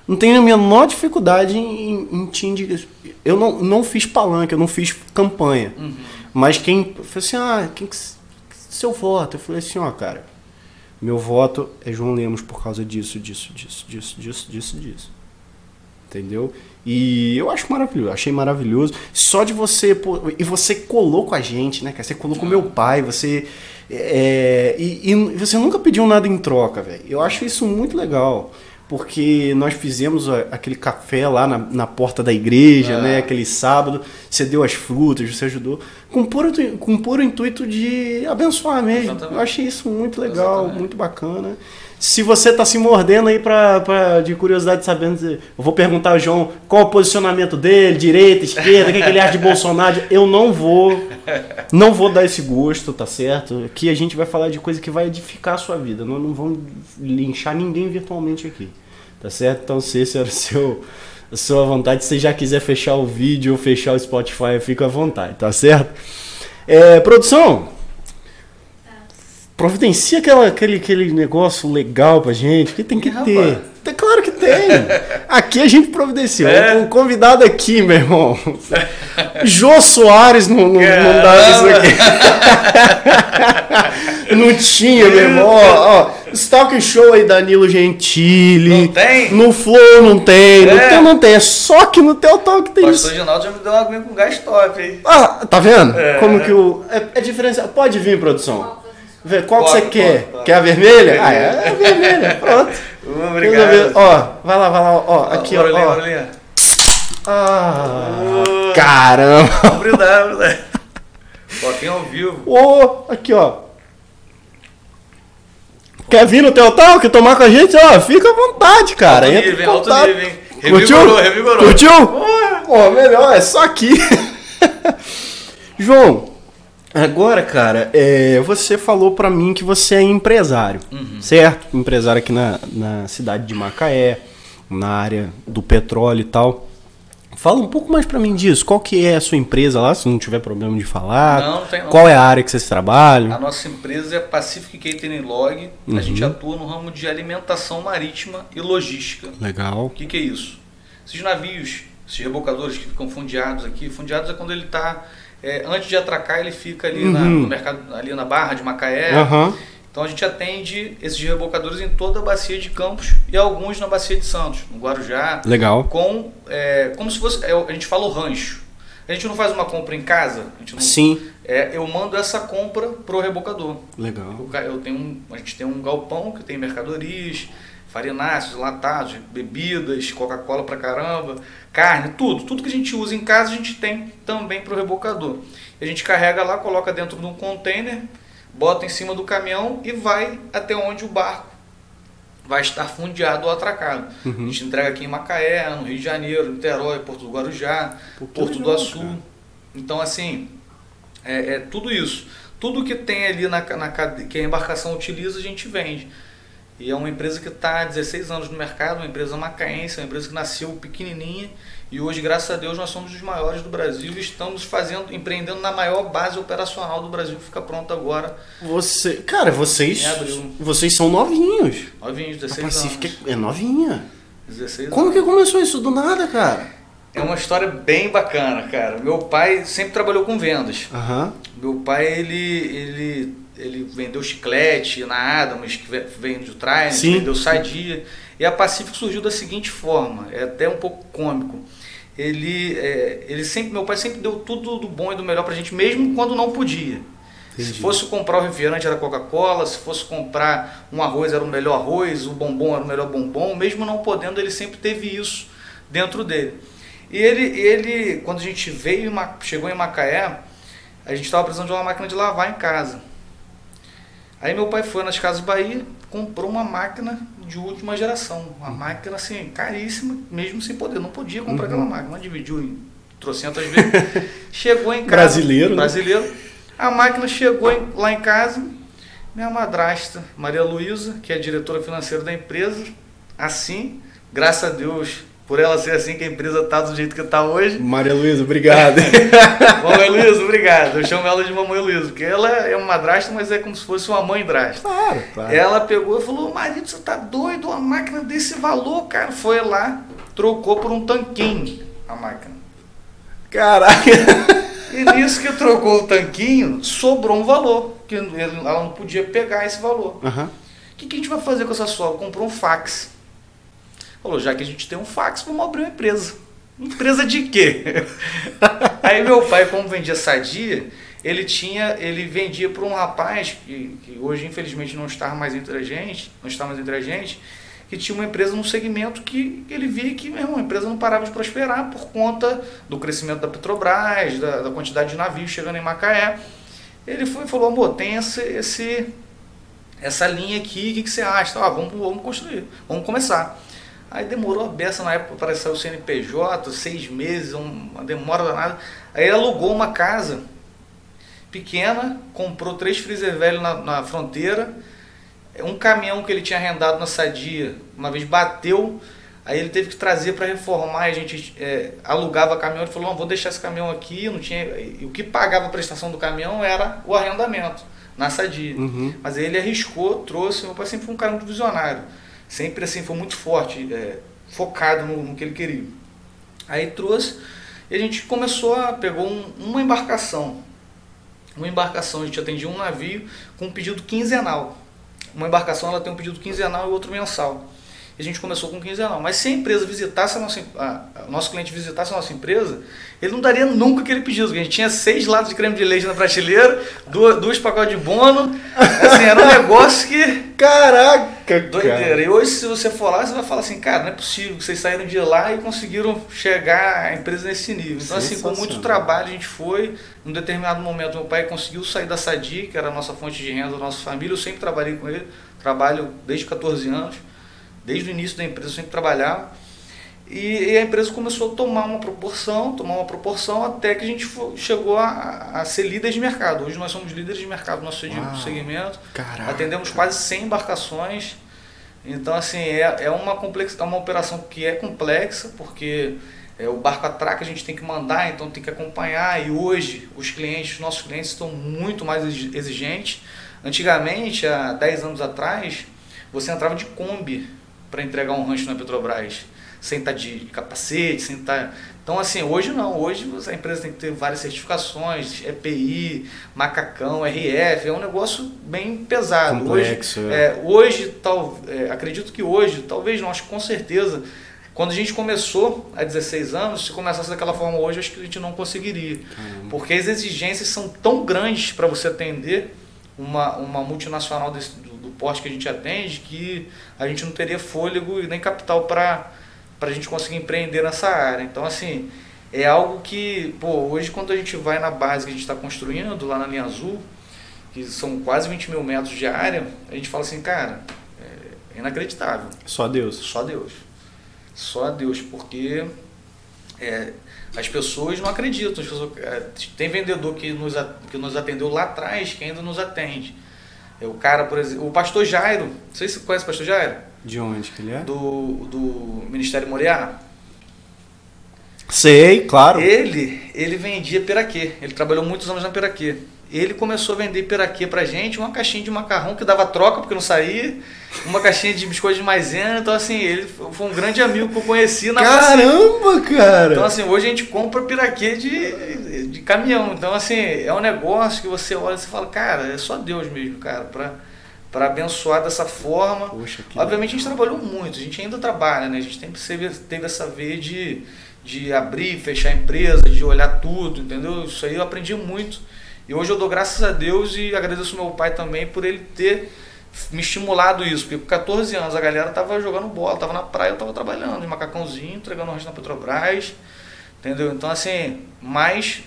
não tenho a menor dificuldade em, em te indicar. Eu não, não fiz palanque, eu não fiz campanha. Uhum. Mas quem. Eu falei assim, ah, quem que. Seu voto? Eu falei assim, ó, cara, meu voto é João Lemos por causa disso, disso, disso, disso, disso, disso, disso. Entendeu? E eu acho maravilhoso, achei maravilhoso. Só de você. Pô, e você colou com a gente, né, cara? Você colou com meu pai, você. É, e, e, você nunca pediu nada em troca, velho. Eu acho isso muito legal. Porque nós fizemos aquele café lá na, na porta da igreja, é. né? Aquele sábado. Você deu as frutas, você ajudou. Com puro, com puro intuito de abençoar mesmo. Exatamente. Eu achei isso muito legal, Exatamente. muito bacana. Se você está se mordendo aí pra, pra, de curiosidade, sabendo, eu vou perguntar ao João qual o posicionamento dele, direita, esquerda, o que, que ele acha de Bolsonaro. Eu não vou, não vou dar esse gosto, tá certo? Aqui a gente vai falar de coisa que vai edificar a sua vida. Nós não vamos linchar ninguém virtualmente aqui, tá certo? Então, se esse era o seu, a sua vontade, se você já quiser fechar o vídeo ou fechar o Spotify, fica à vontade, tá certo? É, produção, providencia aquela, aquele, aquele negócio legal pra gente, que tem que ter. Rapaz. É claro que tem. <laughs> Aqui a gente providenciou. É. Um convidado aqui, meu irmão. <laughs> Jô Soares não, não, não dá isso aqui. <laughs> não tinha, meu irmão. Ó, ó, Stalk Show aí, Danilo Gentili. Não tem? No Flow não tem. É. No teu não tem. É só que no teu talk tem isso. O Ginaldo já me deu uma aguinha com gás top, hein? Ah, tá vendo? É. Como que o. É, é diferença. Pode vir, produção. Vê, qual que você quer? Quer a vermelha? Ah, é a vermelha, <laughs> pronto. Obrigado. Ó, vai lá, vai lá, ó, aqui, ó. ó. Ah, oh. caramba. Vamos brindar, brindar. Botinho ao vivo. Ô, oh, aqui, ó. Quer vir no teu talk tomar com a gente? Ó, fica à vontade, cara. Alto Entra nível, alto nível, hein? Curtiu? Revigorou. Curtiu? Pô, melhor, é só aqui. <laughs> João, Agora, cara, é, você falou para mim que você é empresário, uhum. certo? Empresário aqui na, na cidade de Macaé, na área do petróleo e tal. Fala um pouco mais para mim disso. Qual que é a sua empresa lá, se não tiver problema de falar? Não, não tem não. Qual é a área que vocês trabalham? A nossa empresa é Pacific Catering Log. Uhum. A gente atua no ramo de alimentação marítima e logística. Legal. O que, que é isso? Esses navios, esses rebocadores que ficam fundeados aqui, fundeados é quando ele está é, antes de atracar, ele fica ali uhum. na, no mercado, ali na Barra de Macaé. Uhum. Então a gente atende esses rebocadores em toda a bacia de Campos e alguns na bacia de Santos, no Guarujá. Legal. Com, é, como se fosse, é, a gente fala o rancho. A gente não faz uma compra em casa. Não, Sim. É, eu mando essa compra pro rebocador. Legal. Eu, eu tenho um, a gente tem um galpão que tem mercadorias, farináceos, latados, bebidas, Coca-Cola pra caramba, carne, tudo. Tudo que a gente usa em casa a gente tem também para o rebocador. A gente carrega lá, coloca dentro de um container, bota em cima do caminhão e vai até onde o barco vai estar fundeado ou atracado. Uhum. A gente entrega aqui em Macaé, no Rio de Janeiro, Niterói, Porto do Guarujá, Porto do Açu. Então, assim, é, é, tudo isso. Tudo que tem ali na, na que a embarcação utiliza, a gente vende. E é uma empresa que está há 16 anos no mercado, uma empresa macaense, uma empresa que nasceu pequenininha e hoje, graças a Deus, nós somos os maiores do Brasil e estamos fazendo, empreendendo na maior base operacional do Brasil, que fica pronto agora. Você, cara, vocês, vocês são novinhos. Novinhos, 16 a Pacific anos. é novinha. 16 Como anos. que começou isso do nada, cara? É uma história bem bacana, cara. Meu pai sempre trabalhou com vendas. Aham. Meu pai, ele, ele, ele vendeu chiclete na Adams, que ve- vem do Sim. vendeu Sadia. E a Pacífico surgiu da seguinte forma, é até um pouco cômico. Ele, é, ele sempre, meu pai sempre deu tudo do bom e do melhor pra gente, mesmo quando não podia. Entendi. Se fosse comprar o refrigerante era Coca-Cola, se fosse comprar um arroz era o melhor arroz, o bombom era o melhor bombom, mesmo não podendo, ele sempre teve isso dentro dele. E ele, ele quando a gente veio, chegou em Macaé, a gente estava precisando de uma máquina de lavar em casa. Aí meu pai foi nas Casas Bahia, comprou uma máquina de última geração. Uma máquina assim, caríssima, mesmo sem poder. Não podia comprar Uhum. aquela máquina, dividiu em trocentas vezes. <laughs> chegou em casa. Brasileiro, né? Brasileiro. A máquina chegou em- lá em casa. Minha madrasta, Maria Luísa, que é diretora financeira da empresa, assim, graças a Deus, por ela ser assim que a empresa está do jeito que está hoje. Maria Luísa, obrigado. <laughs> Mamãe Luísa, obrigado. Eu chamo ela de Mamãe Luísa, porque ela é uma madrasta, mas é como se fosse uma mãe drasta. claro, claro. Ela pegou e falou: marido, você tá doido? Uma máquina desse valor, cara. Foi lá, trocou por um tanquinho a máquina. Caraca. <laughs> E nisso que trocou o tanquinho, sobrou um valor, que ela não podia pegar esse valor. O que, que a gente vai fazer com essa sobra? Comprou um fax. Falou, já que a gente tem um fax, vamos abrir uma empresa. Empresa de quê? <laughs> Aí meu pai, como vendia sadia, ele tinha, ele vendia para um rapaz que, que hoje infelizmente não está mais entre a gente, não está mais entre a gente, que tinha uma empresa num segmento que ele via que meu irmão, a empresa não parava de prosperar por conta do crescimento da Petrobras, da, da quantidade de navios chegando em Macaé. Ele foi falou, amor, tem esse, esse, essa linha aqui, o que, que você acha? Ah, vamos, vamos construir, vamos começar. Aí demorou a beça na época para sair o CNPJ, seis meses, um- uma demora danada. Aí ele alugou uma casa pequena, comprou três freezer velhos na, na fronteira, um caminhão que ele tinha arrendado na Sadia, uma vez bateu, aí ele teve que trazer para reformar, a gente é, alugava caminhão, ele falou, não, vou deixar esse caminhão aqui, não tinha, e o que pagava a prestação do caminhão era o arrendamento na Sadia. Uhum. Mas aí ele arriscou, trouxe. Meu pai sempre foi um cara muito visionário. Sempre assim, foi muito forte, é, focado no, no que ele queria. Aí trouxe e a gente começou a. pegou um- uma embarcação. Uma embarcação, a gente atendia um navio com um pedido quinzenal. Uma embarcação ela tem um pedido quinzenal e outro mensal. A gente começou com quinzenal. Mas se a empresa visitasse a nossa, a- a- o nosso cliente visitasse a nossa empresa, ele não daria nunca aquele pedido. porque A gente tinha seis latas de creme de leite na prateleira, duas, duas pacotes de bono. Assim, era um <laughs> negócio que. Caraca, Doideira. cara. E hoje, se você for lá, você vai falar assim, cara, não é possível que vocês saíram de lá e conseguiram chegar a empresa nesse nível. Então, assim, com muito trabalho, a gente foi. Num determinado momento, meu pai conseguiu sair da Sadi, que era a nossa fonte de renda da nossa família. Eu sempre trabalhei com ele, trabalho desde 14 anos. Desde o início da empresa, eu sempre trabalhava. E, e a empresa começou a tomar uma proporção, tomar uma proporção, até que a gente chegou a, a ser líderes de mercado. Hoje nós somos líderes de mercado no nosso Uau. segmento. Caraca. Atendemos quase 100 embarcações. Então, assim, é, é, uma complex, é uma operação que é complexa, porque é, o barco atraca, a gente tem que mandar, então tem que acompanhar. E hoje, os clientes, os nossos clientes estão muito mais exi- exigentes. Antigamente, há 10 anos atrás, você entrava de Kombi para entregar um rancho na Petrobras, sem estar de capacete, sem estar. Então, assim, hoje não. Hoje você- a empresa tem que ter várias certificações, EPI, macacão, RF, é um negócio bem pesado. Complexo, hoje, é. é, hoje tal, é, acredito que hoje, talvez não, acho que com certeza, quando a gente começou há 16 anos, se começasse daquela forma hoje, acho que a gente não conseguiria. Caramba. Porque as exigências são tão grandes para você atender uma, uma multinacional desse, do, porte que a gente atende que a gente não teria fôlego e nem capital para a gente conseguir empreender nessa área. Então, assim, é algo que, pô, hoje quando a gente vai na base que a gente está construindo, lá na linha azul, que são quase 20 mil metros de área, a gente fala assim, cara, é inacreditável. Só Deus. Só Deus. Só Deus, porque é, as pessoas não acreditam. As pessoas, é, tem vendedor que nos, que nos atendeu lá atrás que ainda nos atende. É, o cara, por exemplo, o pastor Jairo, não sei se você conhece o pastor Jairo, De onde que ele é? do, do Ministério Moriá. Sei, claro. Ele, ele vendia peraquê. Ele trabalhou muitos anos na peraquê. ele começou a vender piraquê pra gente, uma caixinha de macarrão que dava troca porque não saía, uma caixinha de biscoito de maisena, então assim, ele foi um grande amigo que eu conheci na Caramba, cara! Então assim, hoje a gente compra piraquê de, de caminhão, então assim, é um negócio que você olha e você fala, cara, é só Deus mesmo, cara, pra, pra abençoar dessa forma. Poxa, que Obviamente a gente trabalhou muito, a gente ainda trabalha, né? A gente sempre teve, essa veia de, de abrir, fechar a empresa, de olhar tudo, entendeu? Isso aí eu aprendi muito. E hoje eu dou graças a Deus e agradeço meu pai também por ele ter me estimulado isso. Porque com 14 anos a galera tava jogando bola, tava na praia, eu tava trabalhando, de macacãozinho, entregando rancho na Petrobras, entendeu? Então assim, mas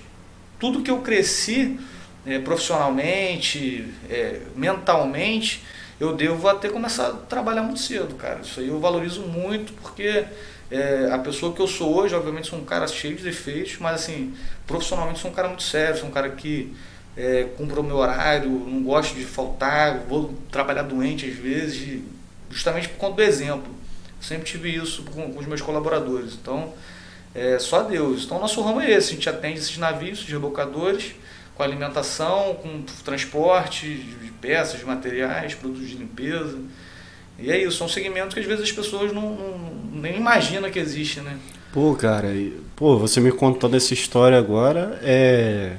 tudo que eu cresci é, profissionalmente, é, mentalmente, eu devo até começar a trabalhar muito cedo, cara. Isso aí eu valorizo muito porque é, a pessoa que eu sou hoje, obviamente, sou um cara cheio de defeitos, mas assim, profissionalmente sou um cara muito sério, sou um cara que é, o meu horário, não gosto de faltar, vou trabalhar doente às vezes, justamente por conta do exemplo. Sempre tive isso com, com os meus colaboradores. Então, é só Deus. Então, nosso ramo é esse: a gente atende esses navios, de rebocadores, com alimentação, com transporte de peças, de materiais, produtos de limpeza. E é isso, são segmentos que às vezes as pessoas não, não nem imaginam que existe, né? Pô, cara, pô, você me contando essa história agora, é.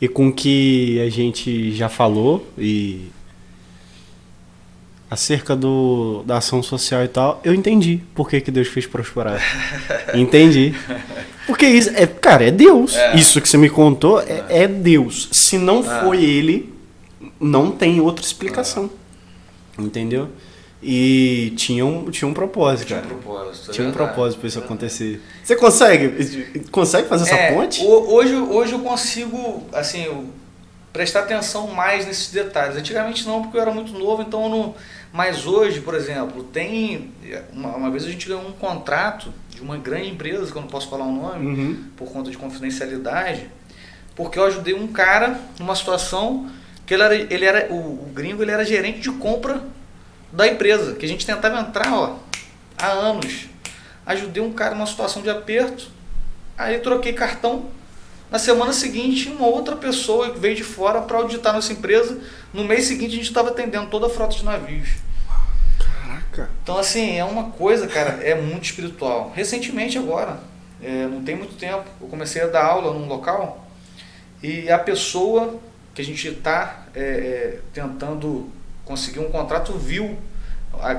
E com que a gente já falou e acerca do, da ação social e tal, eu entendi por que, que Deus fez prosperar. <laughs> entendi. Porque isso, é, cara, é Deus. É. Isso que você me contou é, é Deus. Se não é. foi Ele, não tem outra explicação. Entendeu? E tinha um, tinha um propósito, tinha cara. Um propósito, tinha um propósito para isso acontecer. Você consegue? Consegue fazer essa é, ponte? Hoje, hoje eu consigo, assim, eu prestar atenção mais nesses detalhes. Antigamente não, porque eu era muito novo, então eu não. Mas hoje, por exemplo, tem. Uma, uma vez a gente ganhou um contrato de uma grande empresa, que eu não posso falar o nome, uhum. por conta de confidencialidade, porque eu ajudei um cara numa situação que ele era, ele era o, o gringo ele era gerente de compra da empresa, que a gente tentava entrar ó, há anos. Ajudei um cara numa situação de aperto, aí troquei cartão. Na semana seguinte, uma outra pessoa que veio de fora para auditar nossa empresa. No mês seguinte, a gente estava atendendo toda a frota de navios. Caraca! Então, assim, é uma coisa, cara, é muito espiritual. Recentemente, agora, é, não tem muito tempo, eu comecei a dar aula num local e a pessoa que a gente está é, é, tentando conseguir um contrato, viu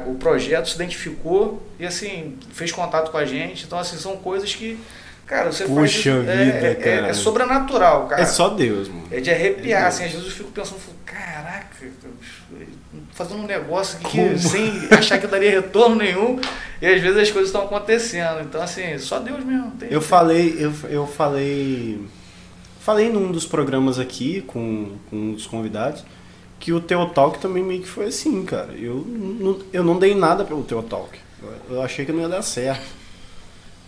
o projeto, se identificou e assim, fez contato com a gente. Então, assim, são coisas que, cara, você Puxa faz. É, vida, é, cara. É, é, sobrenatural, cara. É só Deus, mano. É de arrepiar, é assim, às vezes eu fico pensando, caraca, fazendo um negócio aqui que, sem achar que daria retorno nenhum, e às vezes as coisas estão acontecendo. Então, assim, só Deus mesmo. Tem, eu falei, eu, eu falei Falei num dos programas aqui com, com os convidados que o Teotalk também meio que foi assim, cara. Eu não, eu não dei nada pelo Teotalk. Eu achei que não ia dar certo.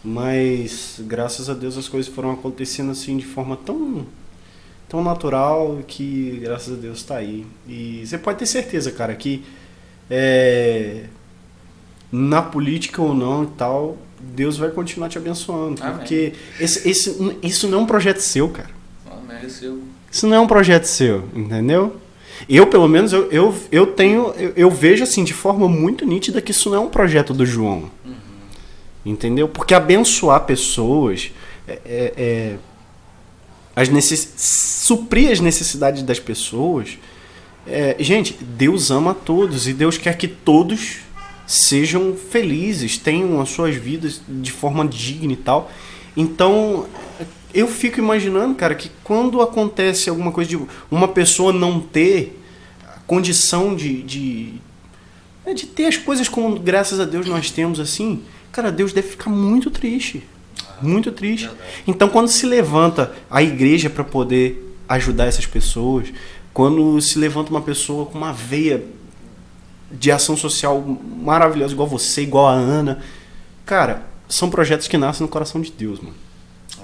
Mas graças a Deus as coisas foram acontecendo assim de forma tão tão natural que graças a Deus está aí. E você pode ter certeza, cara, que é, na política ou não e tal, Deus vai continuar te abençoando. Amém. Porque esse, esse, isso não é um projeto seu, cara. Mereceu. Isso não é um projeto seu, entendeu? Eu, pelo menos, eu, eu, eu tenho. Eu, eu, vejo assim de forma muito nítida que isso não é um projeto do João. Entendeu? Porque abençoar pessoas é, é, é as necess... suprir as necessidades das pessoas. É, gente, Deus ama todos e Deus quer que todos sejam felizes, tenham as suas vidas de forma digna e tal. Então, eu fico imaginando, cara, que quando acontece alguma coisa de uma pessoa não ter condição de, de, né, de ter as coisas como, graças a Deus, nós temos assim, cara, Deus deve ficar muito triste. Muito triste. Então, quando se levanta a igreja para poder ajudar essas pessoas, quando se levanta uma pessoa com uma veia de ação social maravilhosa, igual você, igual a Ana, cara, são projetos que nascem no coração de Deus, mano.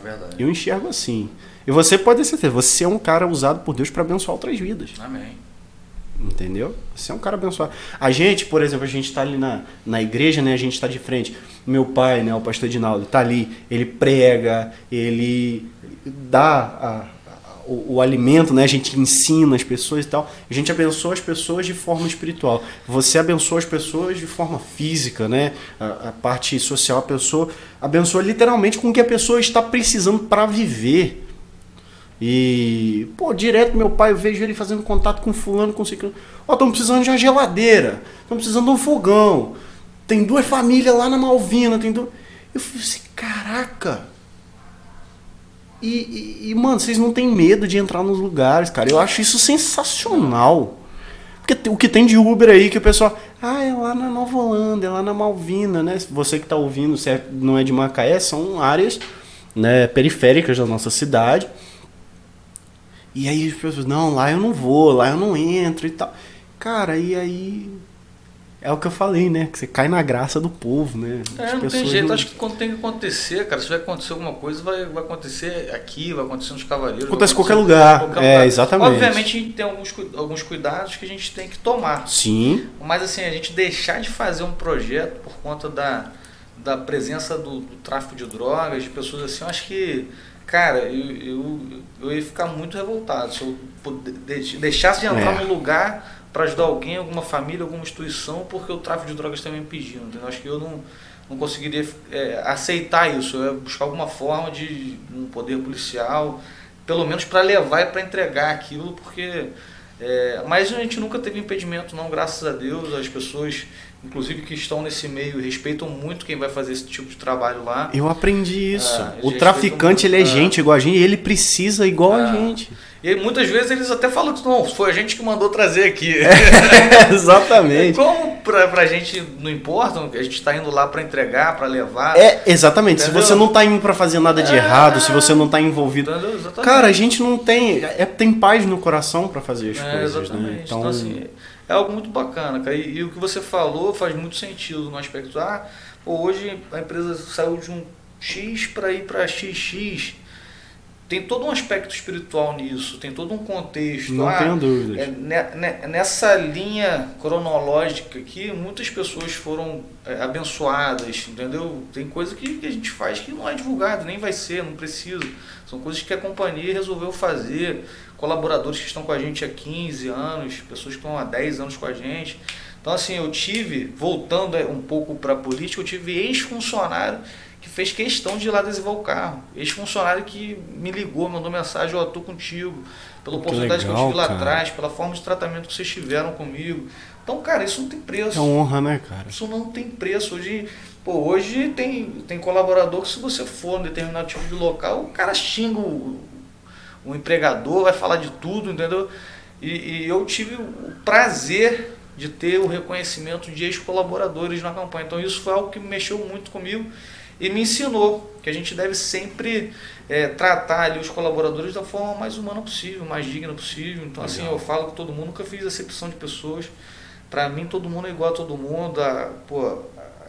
Verdade. Eu enxergo assim. E você pode ter certeza, você é um cara usado por Deus para abençoar outras vidas. Amém. Entendeu? Você é um cara abençoado. A gente, por exemplo, a gente está ali na, na igreja, né? A gente está de frente. Meu pai, né? O pastor Edinaldo, está ali. Ele prega, ele dá a, o, o, alimento, né? A gente ensina as pessoas e tal. A gente abençoa as pessoas de forma espiritual. Você abençoa as pessoas de forma física, né? A, a parte social, a pessoa abençoa literalmente com o que a pessoa está precisando para viver. E, pô, direto meu pai, eu vejo ele fazendo contato com fulano, com ciclano. Ó, estamos precisando de uma geladeira, estamos precisando de um fogão. Tem duas famílias lá na Malvina, tem duas... Eu falei assim, caraca, e, e, e, mano, vocês não têm medo de entrar nos lugares, cara. Eu acho isso sensacional. Porque o que tem de Uber aí que o pessoal. Ah, é lá na Nova Holanda, é lá na Malvina, né? Você que tá ouvindo, se é, não é de Macaé, são áreas né, periféricas da nossa cidade. E aí as pessoas, não, lá eu não vou, lá eu não entro e tal. Cara, e aí é o que eu falei, né? Que você cai na graça do povo, né? É, não tem jeito. Não... Acho que quando tem que acontecer, cara, se vai acontecer alguma coisa, vai, vai acontecer aqui, vai acontecer nos Cavaleiros. Acontece em qualquer lugar. Qualquer é, lugar. exatamente. Obviamente a gente tem alguns, alguns cuidados que a gente tem que tomar. Sim. Mas assim, a gente deixar de fazer um projeto por conta da, da presença do, do tráfico de drogas, de pessoas assim, eu acho que cara, eu, eu, eu ia ficar muito revoltado se eu deixasse de entrar é. num lugar para ajudar alguém, alguma família, alguma instituição, porque o tráfico de drogas está me impedindo. Entendeu? Acho que eu não, não conseguiria é, aceitar isso. Eu ia buscar alguma forma de um poder policial, pelo menos para levar e para entregar aquilo, porque. É, mas a gente nunca teve impedimento, não, graças a Deus. As pessoas inclusive que estão nesse meio, respeitam muito quem vai fazer esse tipo de trabalho lá. Eu aprendi isso. Ah, o traficante, muito, ele é gente igual a gente, e ele precisa igual a gente. E muitas vezes eles até falam que não, foi a gente que mandou trazer aqui. <laughs> É, exatamente. <laughs> Como pra, pra gente não importa, a gente está indo lá para entregar, para levar. É, exatamente. Entendeu? Se você não está indo para fazer nada de é, errado, se você não está envolvido. Cara, a gente não tem. É, tem paz no coração para fazer as é, coisas. Né? Exatamente. Né? Então, então assim é algo muito bacana, cara. E, e, o que você falou faz muito sentido no aspecto, ah, pô, hoje a empresa saiu de um X para ir para XX. Tem todo um aspecto espiritual nisso, tem todo um contexto. Não ah, tenho dúvidas. É, nessa linha cronológica aqui, muitas pessoas foram é, abençoadas, entendeu? Tem coisa que, que a gente faz que não é divulgado, nem vai ser, não precisa. São coisas que a companhia resolveu fazer colaboradores que estão com a gente há 15 anos, pessoas que estão há 10 anos com a gente. Então, assim, eu tive, voltando um pouco para a política, eu tive ex-funcionário que fez questão de ir lá adesivar o carro. Ex-funcionário que me ligou, mandou mensagem, eu oh, estou contigo, pela oportunidade legal, que eu tive lá cara. atrás, pela forma de tratamento que vocês tiveram comigo. Então, cara, isso não tem preço. É honra, né, cara? Isso não tem preço. Hoje, pô, hoje tem, tem colaborador que se você for em determinado tipo de local, o cara xinga o, um empregador, vai falar de tudo, entendeu? E, e eu tive o prazer de ter o reconhecimento de ex-colaboradores na campanha. Então isso foi algo que mexeu muito comigo e me ensinou que a gente deve sempre é, tratar ali os colaboradores da forma mais humana possível, mais digna possível. Então assim, eu falo com todo mundo, nunca fiz acepção de pessoas. Para mim todo mundo é igual a todo mundo. A, pô,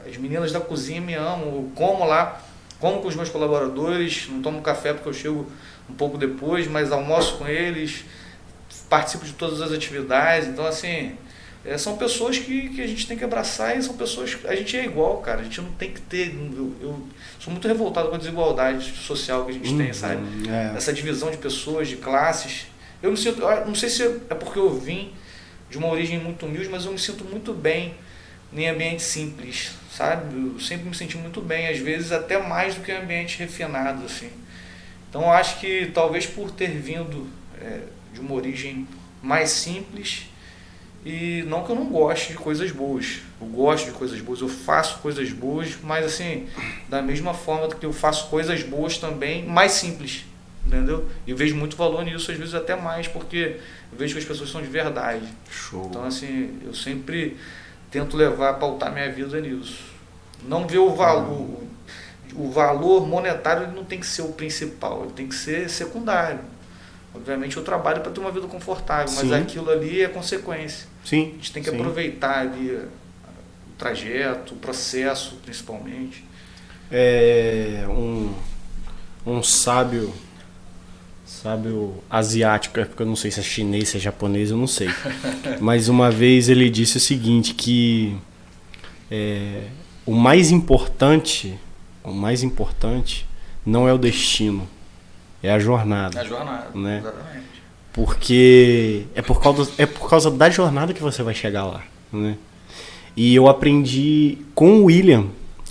as meninas da cozinha me amam, eu como lá, como com os meus colaboradores, não tomo café porque eu chego um pouco depois, mas almoço com eles, participo de todas as atividades. Então, assim, é, são pessoas que, que a gente tem que abraçar e são pessoas que a gente é igual, cara. A gente não tem que ter. Eu, eu sou muito revoltado com a desigualdade social que a gente uhum, tem, sabe? É. Essa divisão de pessoas, de classes. Eu me sinto. Não sei se é porque eu vim de uma origem muito humilde, mas eu me sinto muito bem em ambiente simples, sabe? Eu sempre me senti muito bem, às vezes até mais do que em ambiente refinado, assim. Então eu acho que talvez por ter vindo é, de uma origem mais simples, e não que eu não goste de coisas boas, eu gosto de coisas boas, eu faço coisas boas, mas assim, da mesma forma que eu faço coisas boas também, mais simples, entendeu? E vejo muito valor nisso, às vezes até mais, porque eu vejo que as pessoas são de verdade. Show. Então assim, eu sempre tento levar, pautar minha vida nisso. Não ver o valor, o valor monetário não tem que ser o principal, ele tem que ser secundário. Obviamente eu trabalho para ter uma vida confortável, sim. mas aquilo ali é consequência. Sim. A gente tem que sim. aproveitar ali o trajeto, o processo principalmente. É um, um sábio sábio asiático, é porque eu não sei se é chinês, se é japonês, eu não sei. <laughs> Mas uma vez ele disse o seguinte, que é, o mais importante o mais importante não é o destino, É a jornada. É a jornada, Né? exatamente. Porque é por, causa, é por causa da jornada que você vai chegar lá, né? E eu aprendi com o William.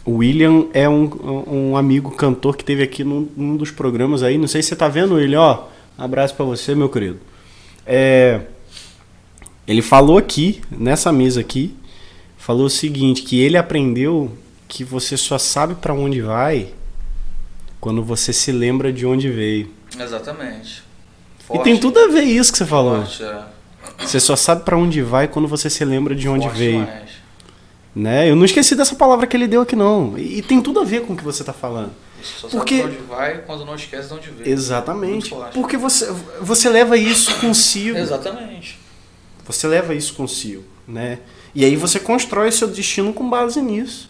O William é um, um amigo cantor que teve aqui num, num dos programas aí. Não sei se você tá vendo ele, ó. Abraço pra você, meu querido. É, ele falou aqui, nessa mesa aqui, falou o seguinte, que ele aprendeu que você só sabe pra onde vai quando você se lembra de onde veio. Exatamente. e tem tudo a ver isso que você falou. Forte, é. Você só sabe pra onde vai quando você se lembra de onde Forte veio. demais. Né? Eu não esqueci dessa palavra que ele deu aqui, não. E, e tem tudo a ver com o que você tá falando. Você só Porque- sabe pra onde vai quando não esquece de onde veio. Exatamente. Forte. Porque você, você leva isso consigo. Exatamente. Você leva isso consigo, né? E aí você constrói seu destino com base nisso.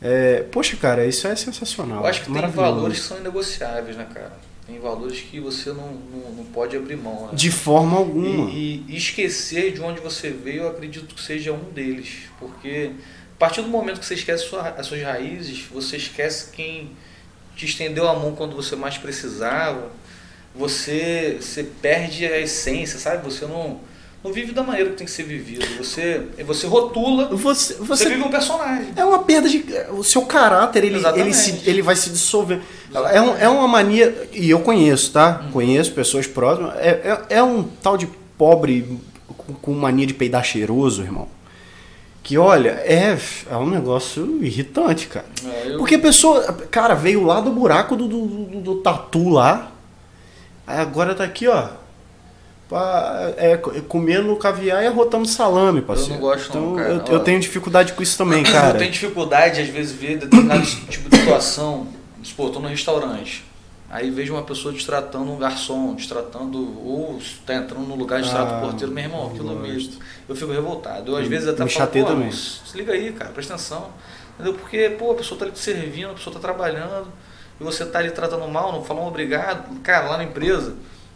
É, poxa, cara, isso é sensacional. Eu acho que tem valores que são inegociáveis, né, cara? Tem valores que você não, não, não pode abrir mão, né? De forma alguma. E, e esquecer de onde você veio, eu acredito que seja um deles. Porque a partir do momento que você esquece sua- as suas raízes, você esquece quem te estendeu a mão quando você mais precisava. Você, você perde a essência, sabe? Você não, não vive da maneira que tem que ser vivido. Você, você rotula, Você, você, você vive um personagem. É uma perda de. O seu caráter, ele, ele, se, ele vai se dissolver. É, um- é uma mania. E eu conheço, tá? Uhum. Conheço pessoas próximas. É, é, é um tal de pobre com, com mania de peidar cheiroso, irmão. Que olha, é, é um negócio irritante, cara. É, eu- Porque a pessoa, cara, veio lá do buraco do, do, do- do tatu lá. Aí agora tá aqui, ó. Pá, é, co- comendo caviar e arrotando salame, parceiro. não gosto não, então, cara. Eu, eu tenho dificuldade com isso também, Eu cara. tenho dificuldade, às vezes, ver determinado <coughs> tipo de situação. Pô, tô no restaurante. Aí vejo uma pessoa destratando um garçom, destratando, ou tá entrando no lugar, destrata Ah, o porteiro, meu irmão, aquilo mesmo. Eu fico revoltado. Eu às vezes até me falo, pô, também. se liga aí, cara, presta atenção. Entendeu? Porque, pô, a pessoa tá ali te servindo, a pessoa tá trabalhando, e você tá ali tratando mal, não fala um obrigado. Cara, lá na empresa,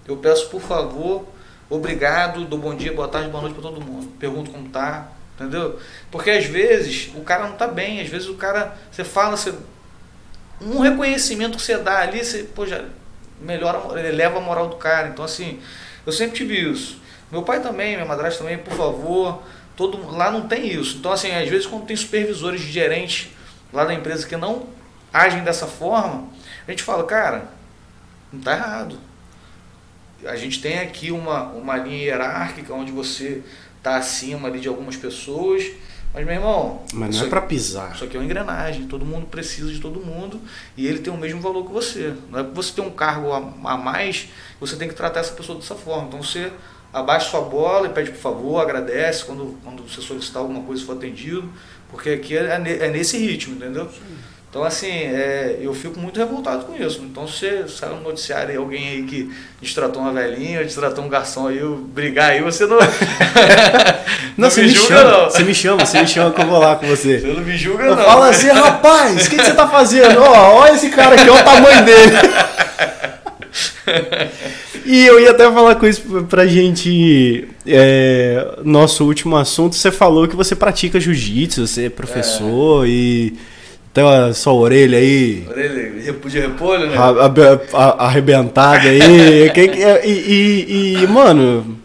eu peço, por favor, obrigado, dou bom dia, boa tarde, boa noite pra todo mundo. Pergunto como tá, entendeu? Porque às vezes o cara não tá bem, às vezes o cara, você fala, você, um reconhecimento que você dá ali, você, pô, já melhora, eleva a moral do cara. Então, assim, eu sempre tive isso. Meu pai também, minha madrasta também, por favor, todo lá não tem isso. Então, assim, às vezes quando tem supervisores, gerentes lá da empresa que não agem dessa forma, a gente fala, cara, não tá errado. A gente tem aqui uma, uma linha hierárquica onde você tá acima ali de algumas pessoas, mas meu irmão, Mas não é pra pisar. isso aqui é uma engrenagem, todo mundo precisa de todo mundo e ele tem o mesmo valor que você. Não é porque você tem um cargo a, a mais, você tem que tratar essa pessoa dessa forma. Então você abaixa sua bola e pede por favor, agradece quando, quando você solicitar alguma coisa e for atendido, porque aqui é, ne- é nesse ritmo, entendeu? Então assim, é, eu fico muito revoltado com isso. Então se você sai no noticiário aí, alguém aí que destratou uma velhinha, destratou um garçom aí, brigar aí, você não. <laughs> Não, você me, julga, chama, não. você me chama, você me chama que eu vou lá com você. Você não me julga, Eu não. falo assim, rapaz, o que, que você tá fazendo? Ó, olha esse cara aqui, olha o tamanho dele. E eu ia até falar com isso pra gente. é, nosso último assunto, você falou que você pratica jiu-jitsu, você é professor e. Tem a sua orelha aí. Orelha de repolho, né? a- a- a- arrebentada aí. <laughs> Que- e, e- e, mano,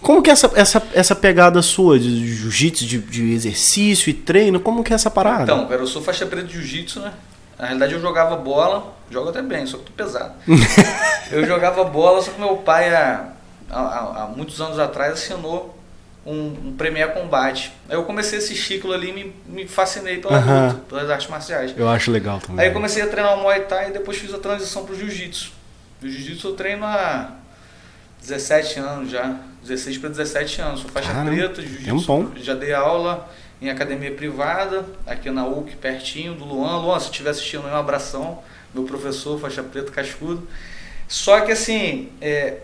como que é essa, essa, essa pegada sua de jiu-jitsu, de, de exercício e treino? Como que é essa parada? Então, cara, eu sou faixa preta de jiu-jitsu, né? Na realidade eu jogava bola, jogo até bem, só que tô pesado. <laughs> eu jogava bola, só que meu pai, há, há, há muitos anos atrás, assinou um, um Premier Combate. Aí eu comecei esse ciclo ali e me, me fascinei pela Aham. luta, pelas artes marciais. Eu acho legal também. Aí eu comecei a treinar o Muay Thai e depois fiz a transição pro Jiu-Jitsu. O Jiu-Jitsu eu treino há 17 anos já, 16 para 17 anos. Sou faixa preta. Jiu-Jitsu. Já dei aula em academia privada, aqui na UC, pertinho do Luan. Luan, se estiver assistindo um abração. Meu professor, faixa preta, cascudo. Só que assim, é,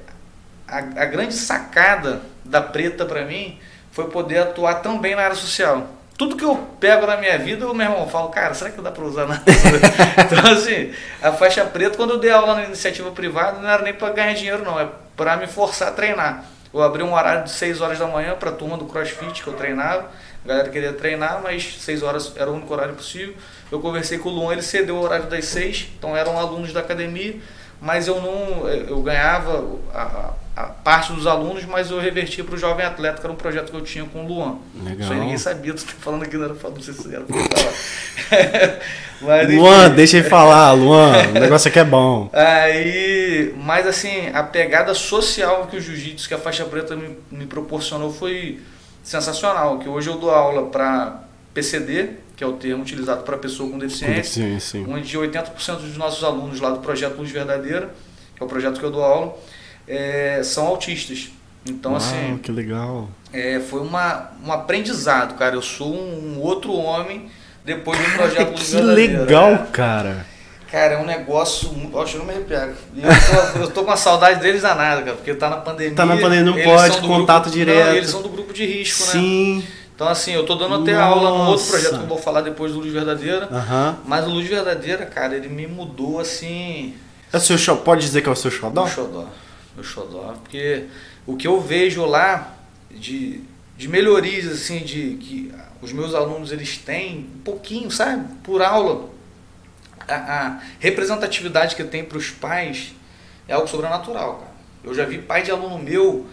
a, a grande sacada da preta para mim foi poder atuar tão bem na área social. Tudo que eu pego na minha vida, eu, meu irmão, falo, cara, será que dá para usar na <laughs> Então, assim, a faixa preta, quando eu dei aula na iniciativa privada, não era nem para ganhar dinheiro, não, é para me forçar a treinar. Eu abri um horário de 6 horas da manhã para a turma do CrossFit que eu treinava. A galera queria treinar, mas 6 horas era o único horário possível. Eu conversei com o Luan, ele cedeu o horário das 6, então eram alunos da academia, mas eu não. Eu ganhava a parte dos alunos, mas eu revertia para o Jovem Atleta, que era um projeto que eu tinha com o Luan. Legal. Isso aí ninguém sabia, tu tá falando aqui, não era pra não sei se era <laughs> mas, Luan, enfim. deixa ele falar, Luan, o <laughs> negócio aqui é bom. Aí, mas assim, a pegada social que o jiu-jitsu, que a faixa preta me, me proporcionou foi sensacional, que hoje eu dou aula para PCD, que é o termo utilizado para pessoa com deficiência, com deficiência onde 80% dos nossos alunos lá do projeto Luz Verdadeira, que é o projeto que eu dou aula, é, são autistas. Então, Uau, assim. que legal. É, foi uma, um aprendizado, cara. Eu sou um, um outro homem depois do projeto Luz Que legal, né? cara. Cara, é um negócio. Poxa, eu não me arrepiar. Eu tô, eu tô com a saudade deles danada, cara, porque tá na pandemia. Tá na pandemia, não pode, contato grupo, direto. Não, eles são do grupo de risco, Sim. né? Sim. Então, assim, eu tô dando até Nossa. aula num outro projeto que eu vou falar depois do Luz Verdadeira. Uhum. Mas o Luz Verdadeira, cara, ele me mudou assim. É o seu show, pode dizer que é o seu xodó? Meu xodó. Meu xodó. Porque o que eu vejo lá de, de melhorias, assim, de que os meus alunos eles têm um pouquinho, sabe? Por aula. A, a representatividade que tem para os pais é algo sobrenatural, cara. Eu já vi pai de aluno meu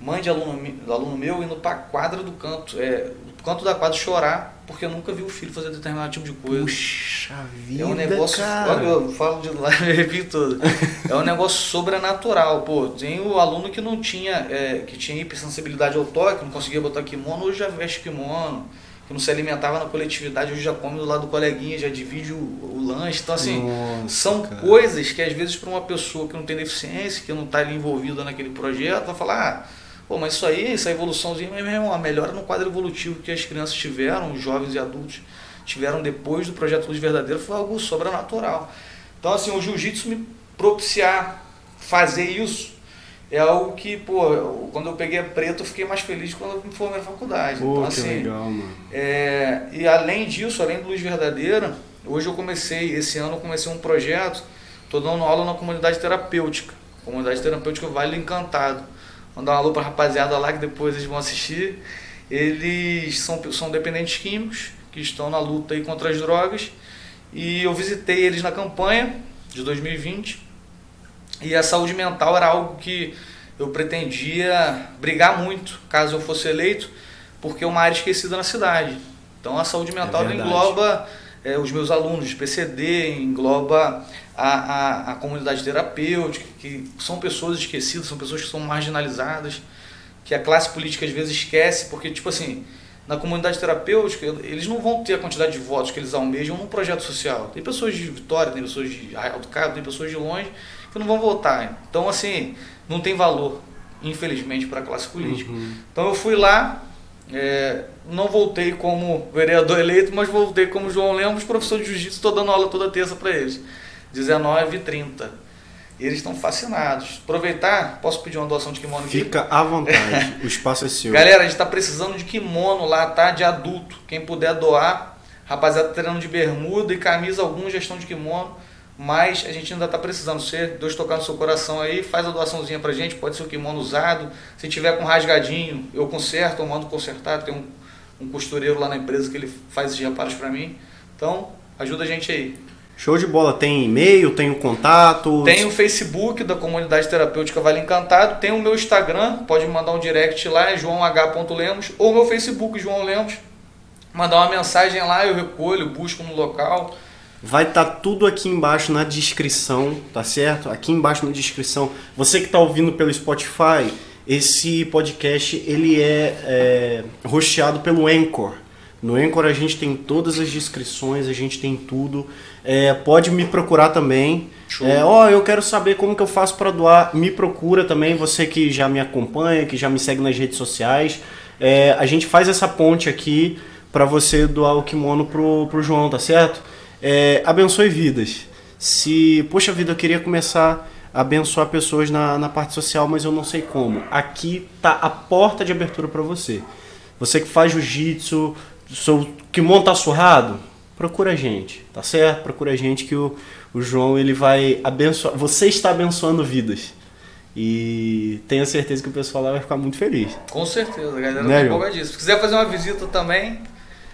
mãe de aluno, aluno meu indo para a quadra do canto, é, canto da quadra chorar porque nunca viu o filho fazer determinado tipo de coisa. Puxa vida, É um negócio, cara. olha, eu falo de lá, <laughs> me repito tudo. É um negócio sobrenatural, pô. Tem o aluno que não tinha, é, que tinha hipersensibilidade ao toque, não conseguia botar kimono, hoje já veste kimono. Que não se alimentava na coletividade, hoje já come do lado do coleguinha, já divide o, o lanche. Então, assim, Nossa, são cara. coisas que às vezes para uma pessoa que não tem deficiência, que não está ali envolvida naquele projeto, vai falar, ah, Pô, mas isso aí, essa evoluçãozinha, mas mesmo a melhora no quadro evolutivo que as crianças tiveram, os jovens e adultos tiveram depois do projeto Luz Verdadeira foi algo sobrenatural. Então, assim, o jiu-jitsu me propiciar fazer isso é algo que, pô, eu, quando eu peguei a preto, eu fiquei mais feliz quando eu me formei na faculdade. Pô, então, que assim, legal, mano. é, e além disso, além do Luz Verdadeira, hoje eu comecei, esse ano eu comecei um projeto, estou dando aula na comunidade terapêutica, comunidade terapêutica Vale do Encantado. Mandar um alô pra rapaziada lá que depois eles vão assistir. Eles são, são dependentes químicos que estão na luta aí contra as drogas. E eu visitei eles na campanha de 2020. E a saúde mental era algo que eu pretendia brigar muito, caso eu fosse eleito, porque é uma área esquecida na cidade. Então a saúde mental verdade. engloba é, os meus alunos de PCD, engloba a, a, a comunidade terapêutica, que são pessoas esquecidas, são pessoas que são marginalizadas, que a classe política às vezes esquece, porque, tipo assim, na comunidade terapêutica, eles não vão ter a quantidade de votos que eles almejam num projeto social. Tem pessoas de Vitória, tem pessoas de Arraial do Cabo, tem pessoas de longe que não vão votar. Então, assim, não tem valor, infelizmente, para a classe política. Uhum. Então, eu fui lá, é, não voltei como vereador eleito, mas voltei como João Lemos, professor de jiu-jitsu, estou dando aula toda terça para eles. 19 e 30. E eles estão fascinados. Aproveitar, posso pedir uma doação de kimono aqui? Fica à vontade, o espaço é seu. <laughs> Galera, a gente está precisando de kimono lá, tá? De adulto. Quem puder doar. Rapaziada treinando de bermuda e camisa, alguns já estão de kimono. Mas a gente ainda está precisando. Se Deus tocar no seu coração aí, faz a doaçãozinha pra gente. Pode ser o kimono usado. Se tiver com rasgadinho, eu conserto, eu mando consertar. Tem um, um costureiro lá na empresa que ele faz esses reparos pra mim. Então, ajuda a gente aí. Show de bola. Tem e-mail, tem o contato. Tem o Facebook da Comunidade Terapêutica Vale Encantado, tem o meu Instagram, pode mandar um direct lá, é joãoh.lemos, ou meu Facebook, João Lemos. Mandar uma mensagem lá, eu recolho, busco no local. Vai estar tudo aqui embaixo na descrição, tá certo? Aqui embaixo na descrição. Você que está ouvindo pelo Spotify, esse podcast ele é, é rosteado pelo Anchor. No Anchor a gente tem todas as descrições, a gente tem tudo. É, pode me procurar também. Show. É, ó, eu quero saber como que eu faço para doar. Me procura também, você que já me acompanha, que já me segue nas redes sociais. É, a gente faz essa ponte aqui para você doar o kimono pro, pro João, tá certo? É, abençoe vidas. Se, poxa vida, eu queria começar a abençoar pessoas na, na parte social, mas eu não sei como. Aqui tá a porta de abertura para você. Você que faz jiu-jitsu, seu kimono tá surrado, procura a gente, tá certo? Procura a gente que o, o João ele vai abençoar. Você está abençoando vidas. E tenho certeza que o pessoal lá vai ficar muito feliz. Com certeza, a galera Né, tá empolgadíssima. Se quiser fazer uma visita também,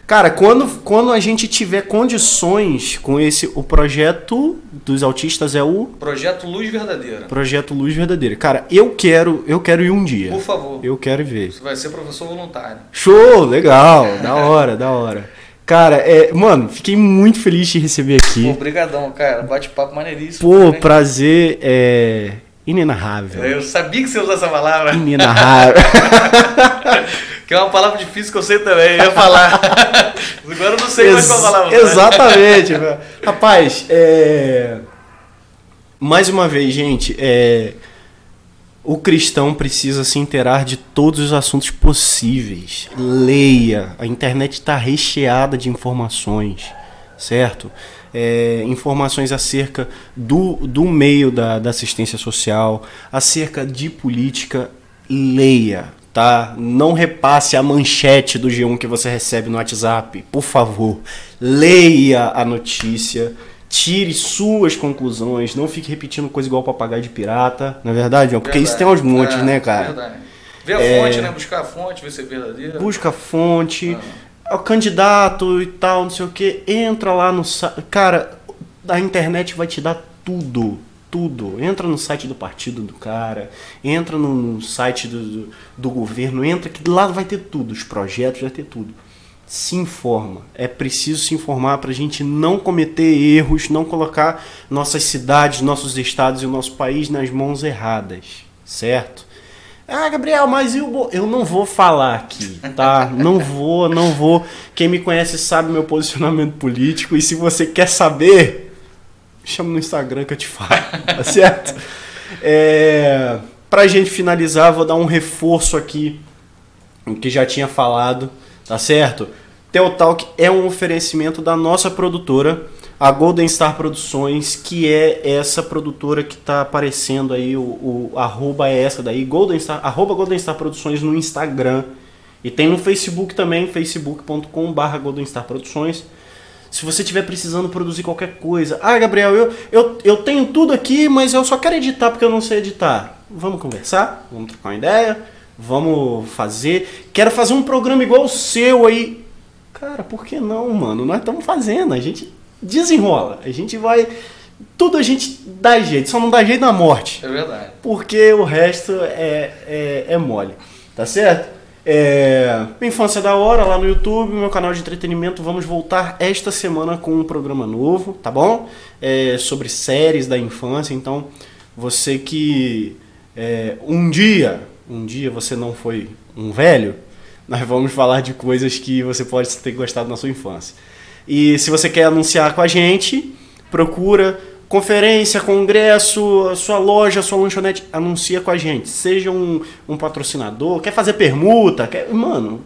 Cara, quando, quando a gente tiver condições com esse. O projeto dos autistas é o. Projeto Luz Verdadeira. Projeto Luz Verdadeira. Cara, eu quero, eu quero ir um dia. Por favor. Eu quero ir ver. Você vai ser professor voluntário. Show! Legal! da hora, da hora. Cara, é, mano, fiquei muito feliz de te receber aqui. Obrigadão, cara. Bate-papo maneiríssimo. Pô, também. prazer é inenarrável. Eu sabia que você ia usar essa palavra. Inenarrável. <laughs> que é uma palavra difícil que eu sei também. Eu ia falar. <laughs> Agora eu não sei mais qual palavra. Exatamente. <laughs> Rapaz, é... mais uma vez, gente, é... o cristão precisa se inteirar de todos os assuntos possíveis. Leia. A internet está recheada de informações, certo? É, informações acerca do, do meio da, da assistência social, acerca de política, leia, tá? Não repasse a manchete do G1 que você recebe no WhatsApp, por favor. Leia a notícia, tire suas conclusões, não fique repetindo coisa igual papagaio de pirata, não é verdade? João? Porque isso tem uns montes, É, né, cara? Verdade. Ver a É. fonte, né? Buscar a fonte, ver se é verdadeira. Busca a fonte, Ah. o candidato e tal, não sei o que, entra lá no site. Cara, a internet vai te dar tudo. Tudo. Entra no site do partido do cara, entra no, site do, do, governo, entra que lá vai ter tudo, os projetos vai ter tudo. Se informa. É preciso se informar para a gente não cometer erros, não colocar nossas cidades, nossos estados e o nosso país nas mãos erradas, certo? Ah, Gabriel, mas eu, eu não vou falar aqui, tá? Não vou, não vou. Quem me conhece sabe meu posicionamento político e se você quer saber, chama no Instagram que eu te falo, <laughs> tá certo? É, pra gente finalizar, vou dar um reforço aqui o que já tinha falado, tá certo? Teotalk é um oferecimento da nossa produtora, a Golden Star Produções, que é essa produtora que tá aparecendo aí, o, o arroba é essa daí, Golden Star, arroba Golden Star Produções no Instagram. E tem no Facebook também, facebook.com barra Golden Star Produções. Se você estiver precisando produzir qualquer coisa. Ah, Gabriel, eu, eu, eu tenho tudo aqui, mas eu só quero editar porque eu não sei editar. Vamos conversar, vamos trocar uma ideia, vamos fazer. Quero fazer um programa igual o seu aí. Cara, por que não, mano? Nós estamos fazendo, a gente desenrola. A gente vai. Tudo a gente dá jeito, só não dá jeito na morte É verdade. porque o resto é, é, é mole, tá certo? É, Infância da Hora lá no YouTube, meu canal de entretenimento. Vamos voltar esta semana com um programa novo, tá bom? É, sobre séries da infância. Então, você que é, um dia, um dia você não foi um velho, <laughs> nós vamos falar de coisas que você pode ter gostado na sua infância. E se você quer anunciar com a gente, procura conferência, congresso, sua loja, sua lanchonete, anuncia com a gente. Seja um, um patrocinador, quer fazer permuta, quer, mano,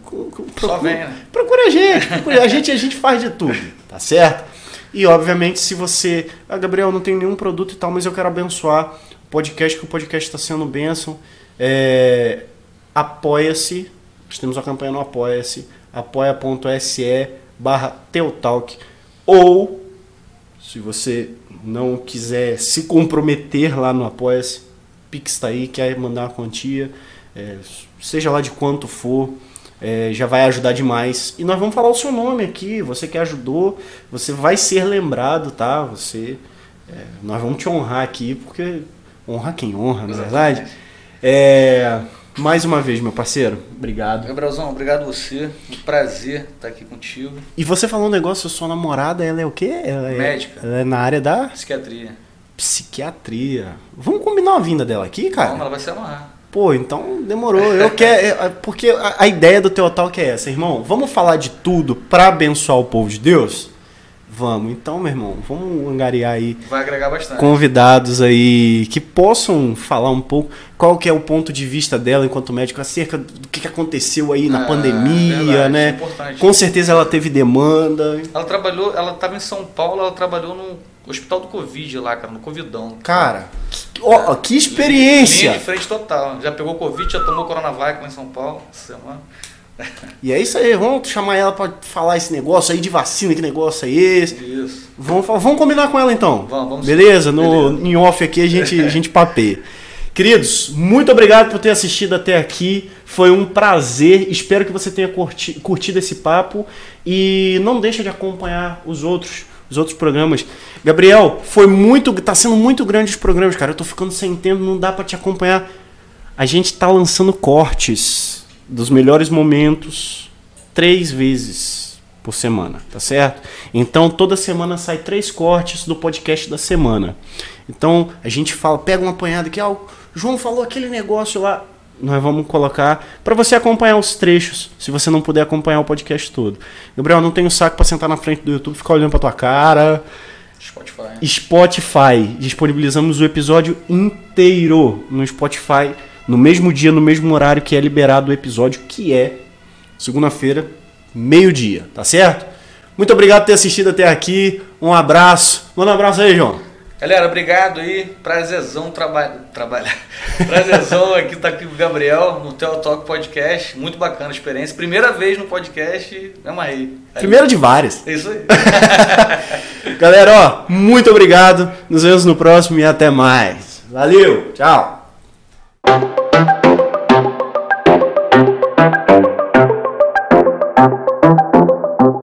procura, né? procura a gente, procura a gente, a gente faz de tudo, tá certo? E obviamente, se você, ah, Gabriel, não tem nenhum produto e tal, mas eu quero abençoar o podcast, que o podcast está sendo bênção, é, apoia-se, nós temos uma campanha no Apoia-se, apoia.se barra Teotalk, ou se você não quiser se comprometer lá no Apoia-se, Pix tá aí, quer mandar uma quantia, é, seja lá de quanto for, é, já vai ajudar demais. E nós vamos falar o seu nome aqui, você que ajudou, você vai ser lembrado, tá? Você, é, nós vamos te honrar aqui, porque honra quem honra, na verdade. É, mais uma vez, meu parceiro, obrigado. Gabrielzão, obrigado a você. Um prazer estar aqui contigo. E você falou um negócio, sua namorada, ela é o quê? Ela é, Médica. Ela é na área da Psiquiatria. psiquiatria. Vamos combinar uma vinda dela aqui, cara? Calma, ela vai se amarrar. Pô, então demorou. Eu quero. Porque a, a ideia do teu talk é essa, irmão. Vamos falar de tudo pra abençoar o povo de Deus? Vamos. Então, meu irmão, vamos angariar aí Vai agregar bastante. convidados aí que possam falar um pouco qual que é o ponto de vista dela enquanto médico acerca do que aconteceu aí na É, pandemia, verdade, né? é importante. Com certeza ela teve demanda. Ela trabalhou, ela estava em São Paulo, ela trabalhou no hospital do Covid lá, cara, no Covidão. Cara, que, ó, que Linha experiência! de frente total. Já pegou Covid, já tomou Coronavac lá em São Paulo semana. <laughs> E é isso aí, vamos chamar ela pra falar esse negócio aí de vacina, que negócio é esse? Isso. Vamos, vamos combinar com ela então. Vamos, vamos Beleza? No, Beleza. Em off aqui a gente, <laughs> a gente papeia. Queridos, muito obrigado por ter assistido até aqui. Foi um prazer. Espero que você tenha curti, curtido esse papo e não deixa de acompanhar os outros, os outros programas. Gabriel, foi muito, tá sendo muito grande os programas, cara. Eu tô ficando sem tempo, não dá para te acompanhar. A gente tá lançando cortes dos melhores momentos três vezes por semana, tá certo? Então toda semana sai três cortes do podcast da semana. Então a gente fala, pega uma apanhado aqui, ó, o João falou aquele negócio lá, nós vamos colocar para você acompanhar os trechos, se você não puder acompanhar o podcast todo. Gabriel, não tenho saco para sentar na frente do YouTube, ficar olhando para tua cara. Spotify. Spotify. Disponibilizamos o episódio inteiro no Spotify, no mesmo dia, no mesmo horário que é liberado o episódio, que é segunda-feira, meio-dia, tá certo? Muito obrigado por ter assistido até aqui. Um abraço. Manda um abraço aí, João. Galera, obrigado aí. Prazerzão traba trabalhar. <laughs> Prazerzão aqui estar tá aqui com o Gabriel no Tel Talk Podcast. Muito bacana a experiência. Primeira vez no podcast, amarrei. Primeira de várias. É isso aí. <laughs> Galera, ó, muito obrigado. Nos vemos no próximo e até mais. Valeu, tchau. you.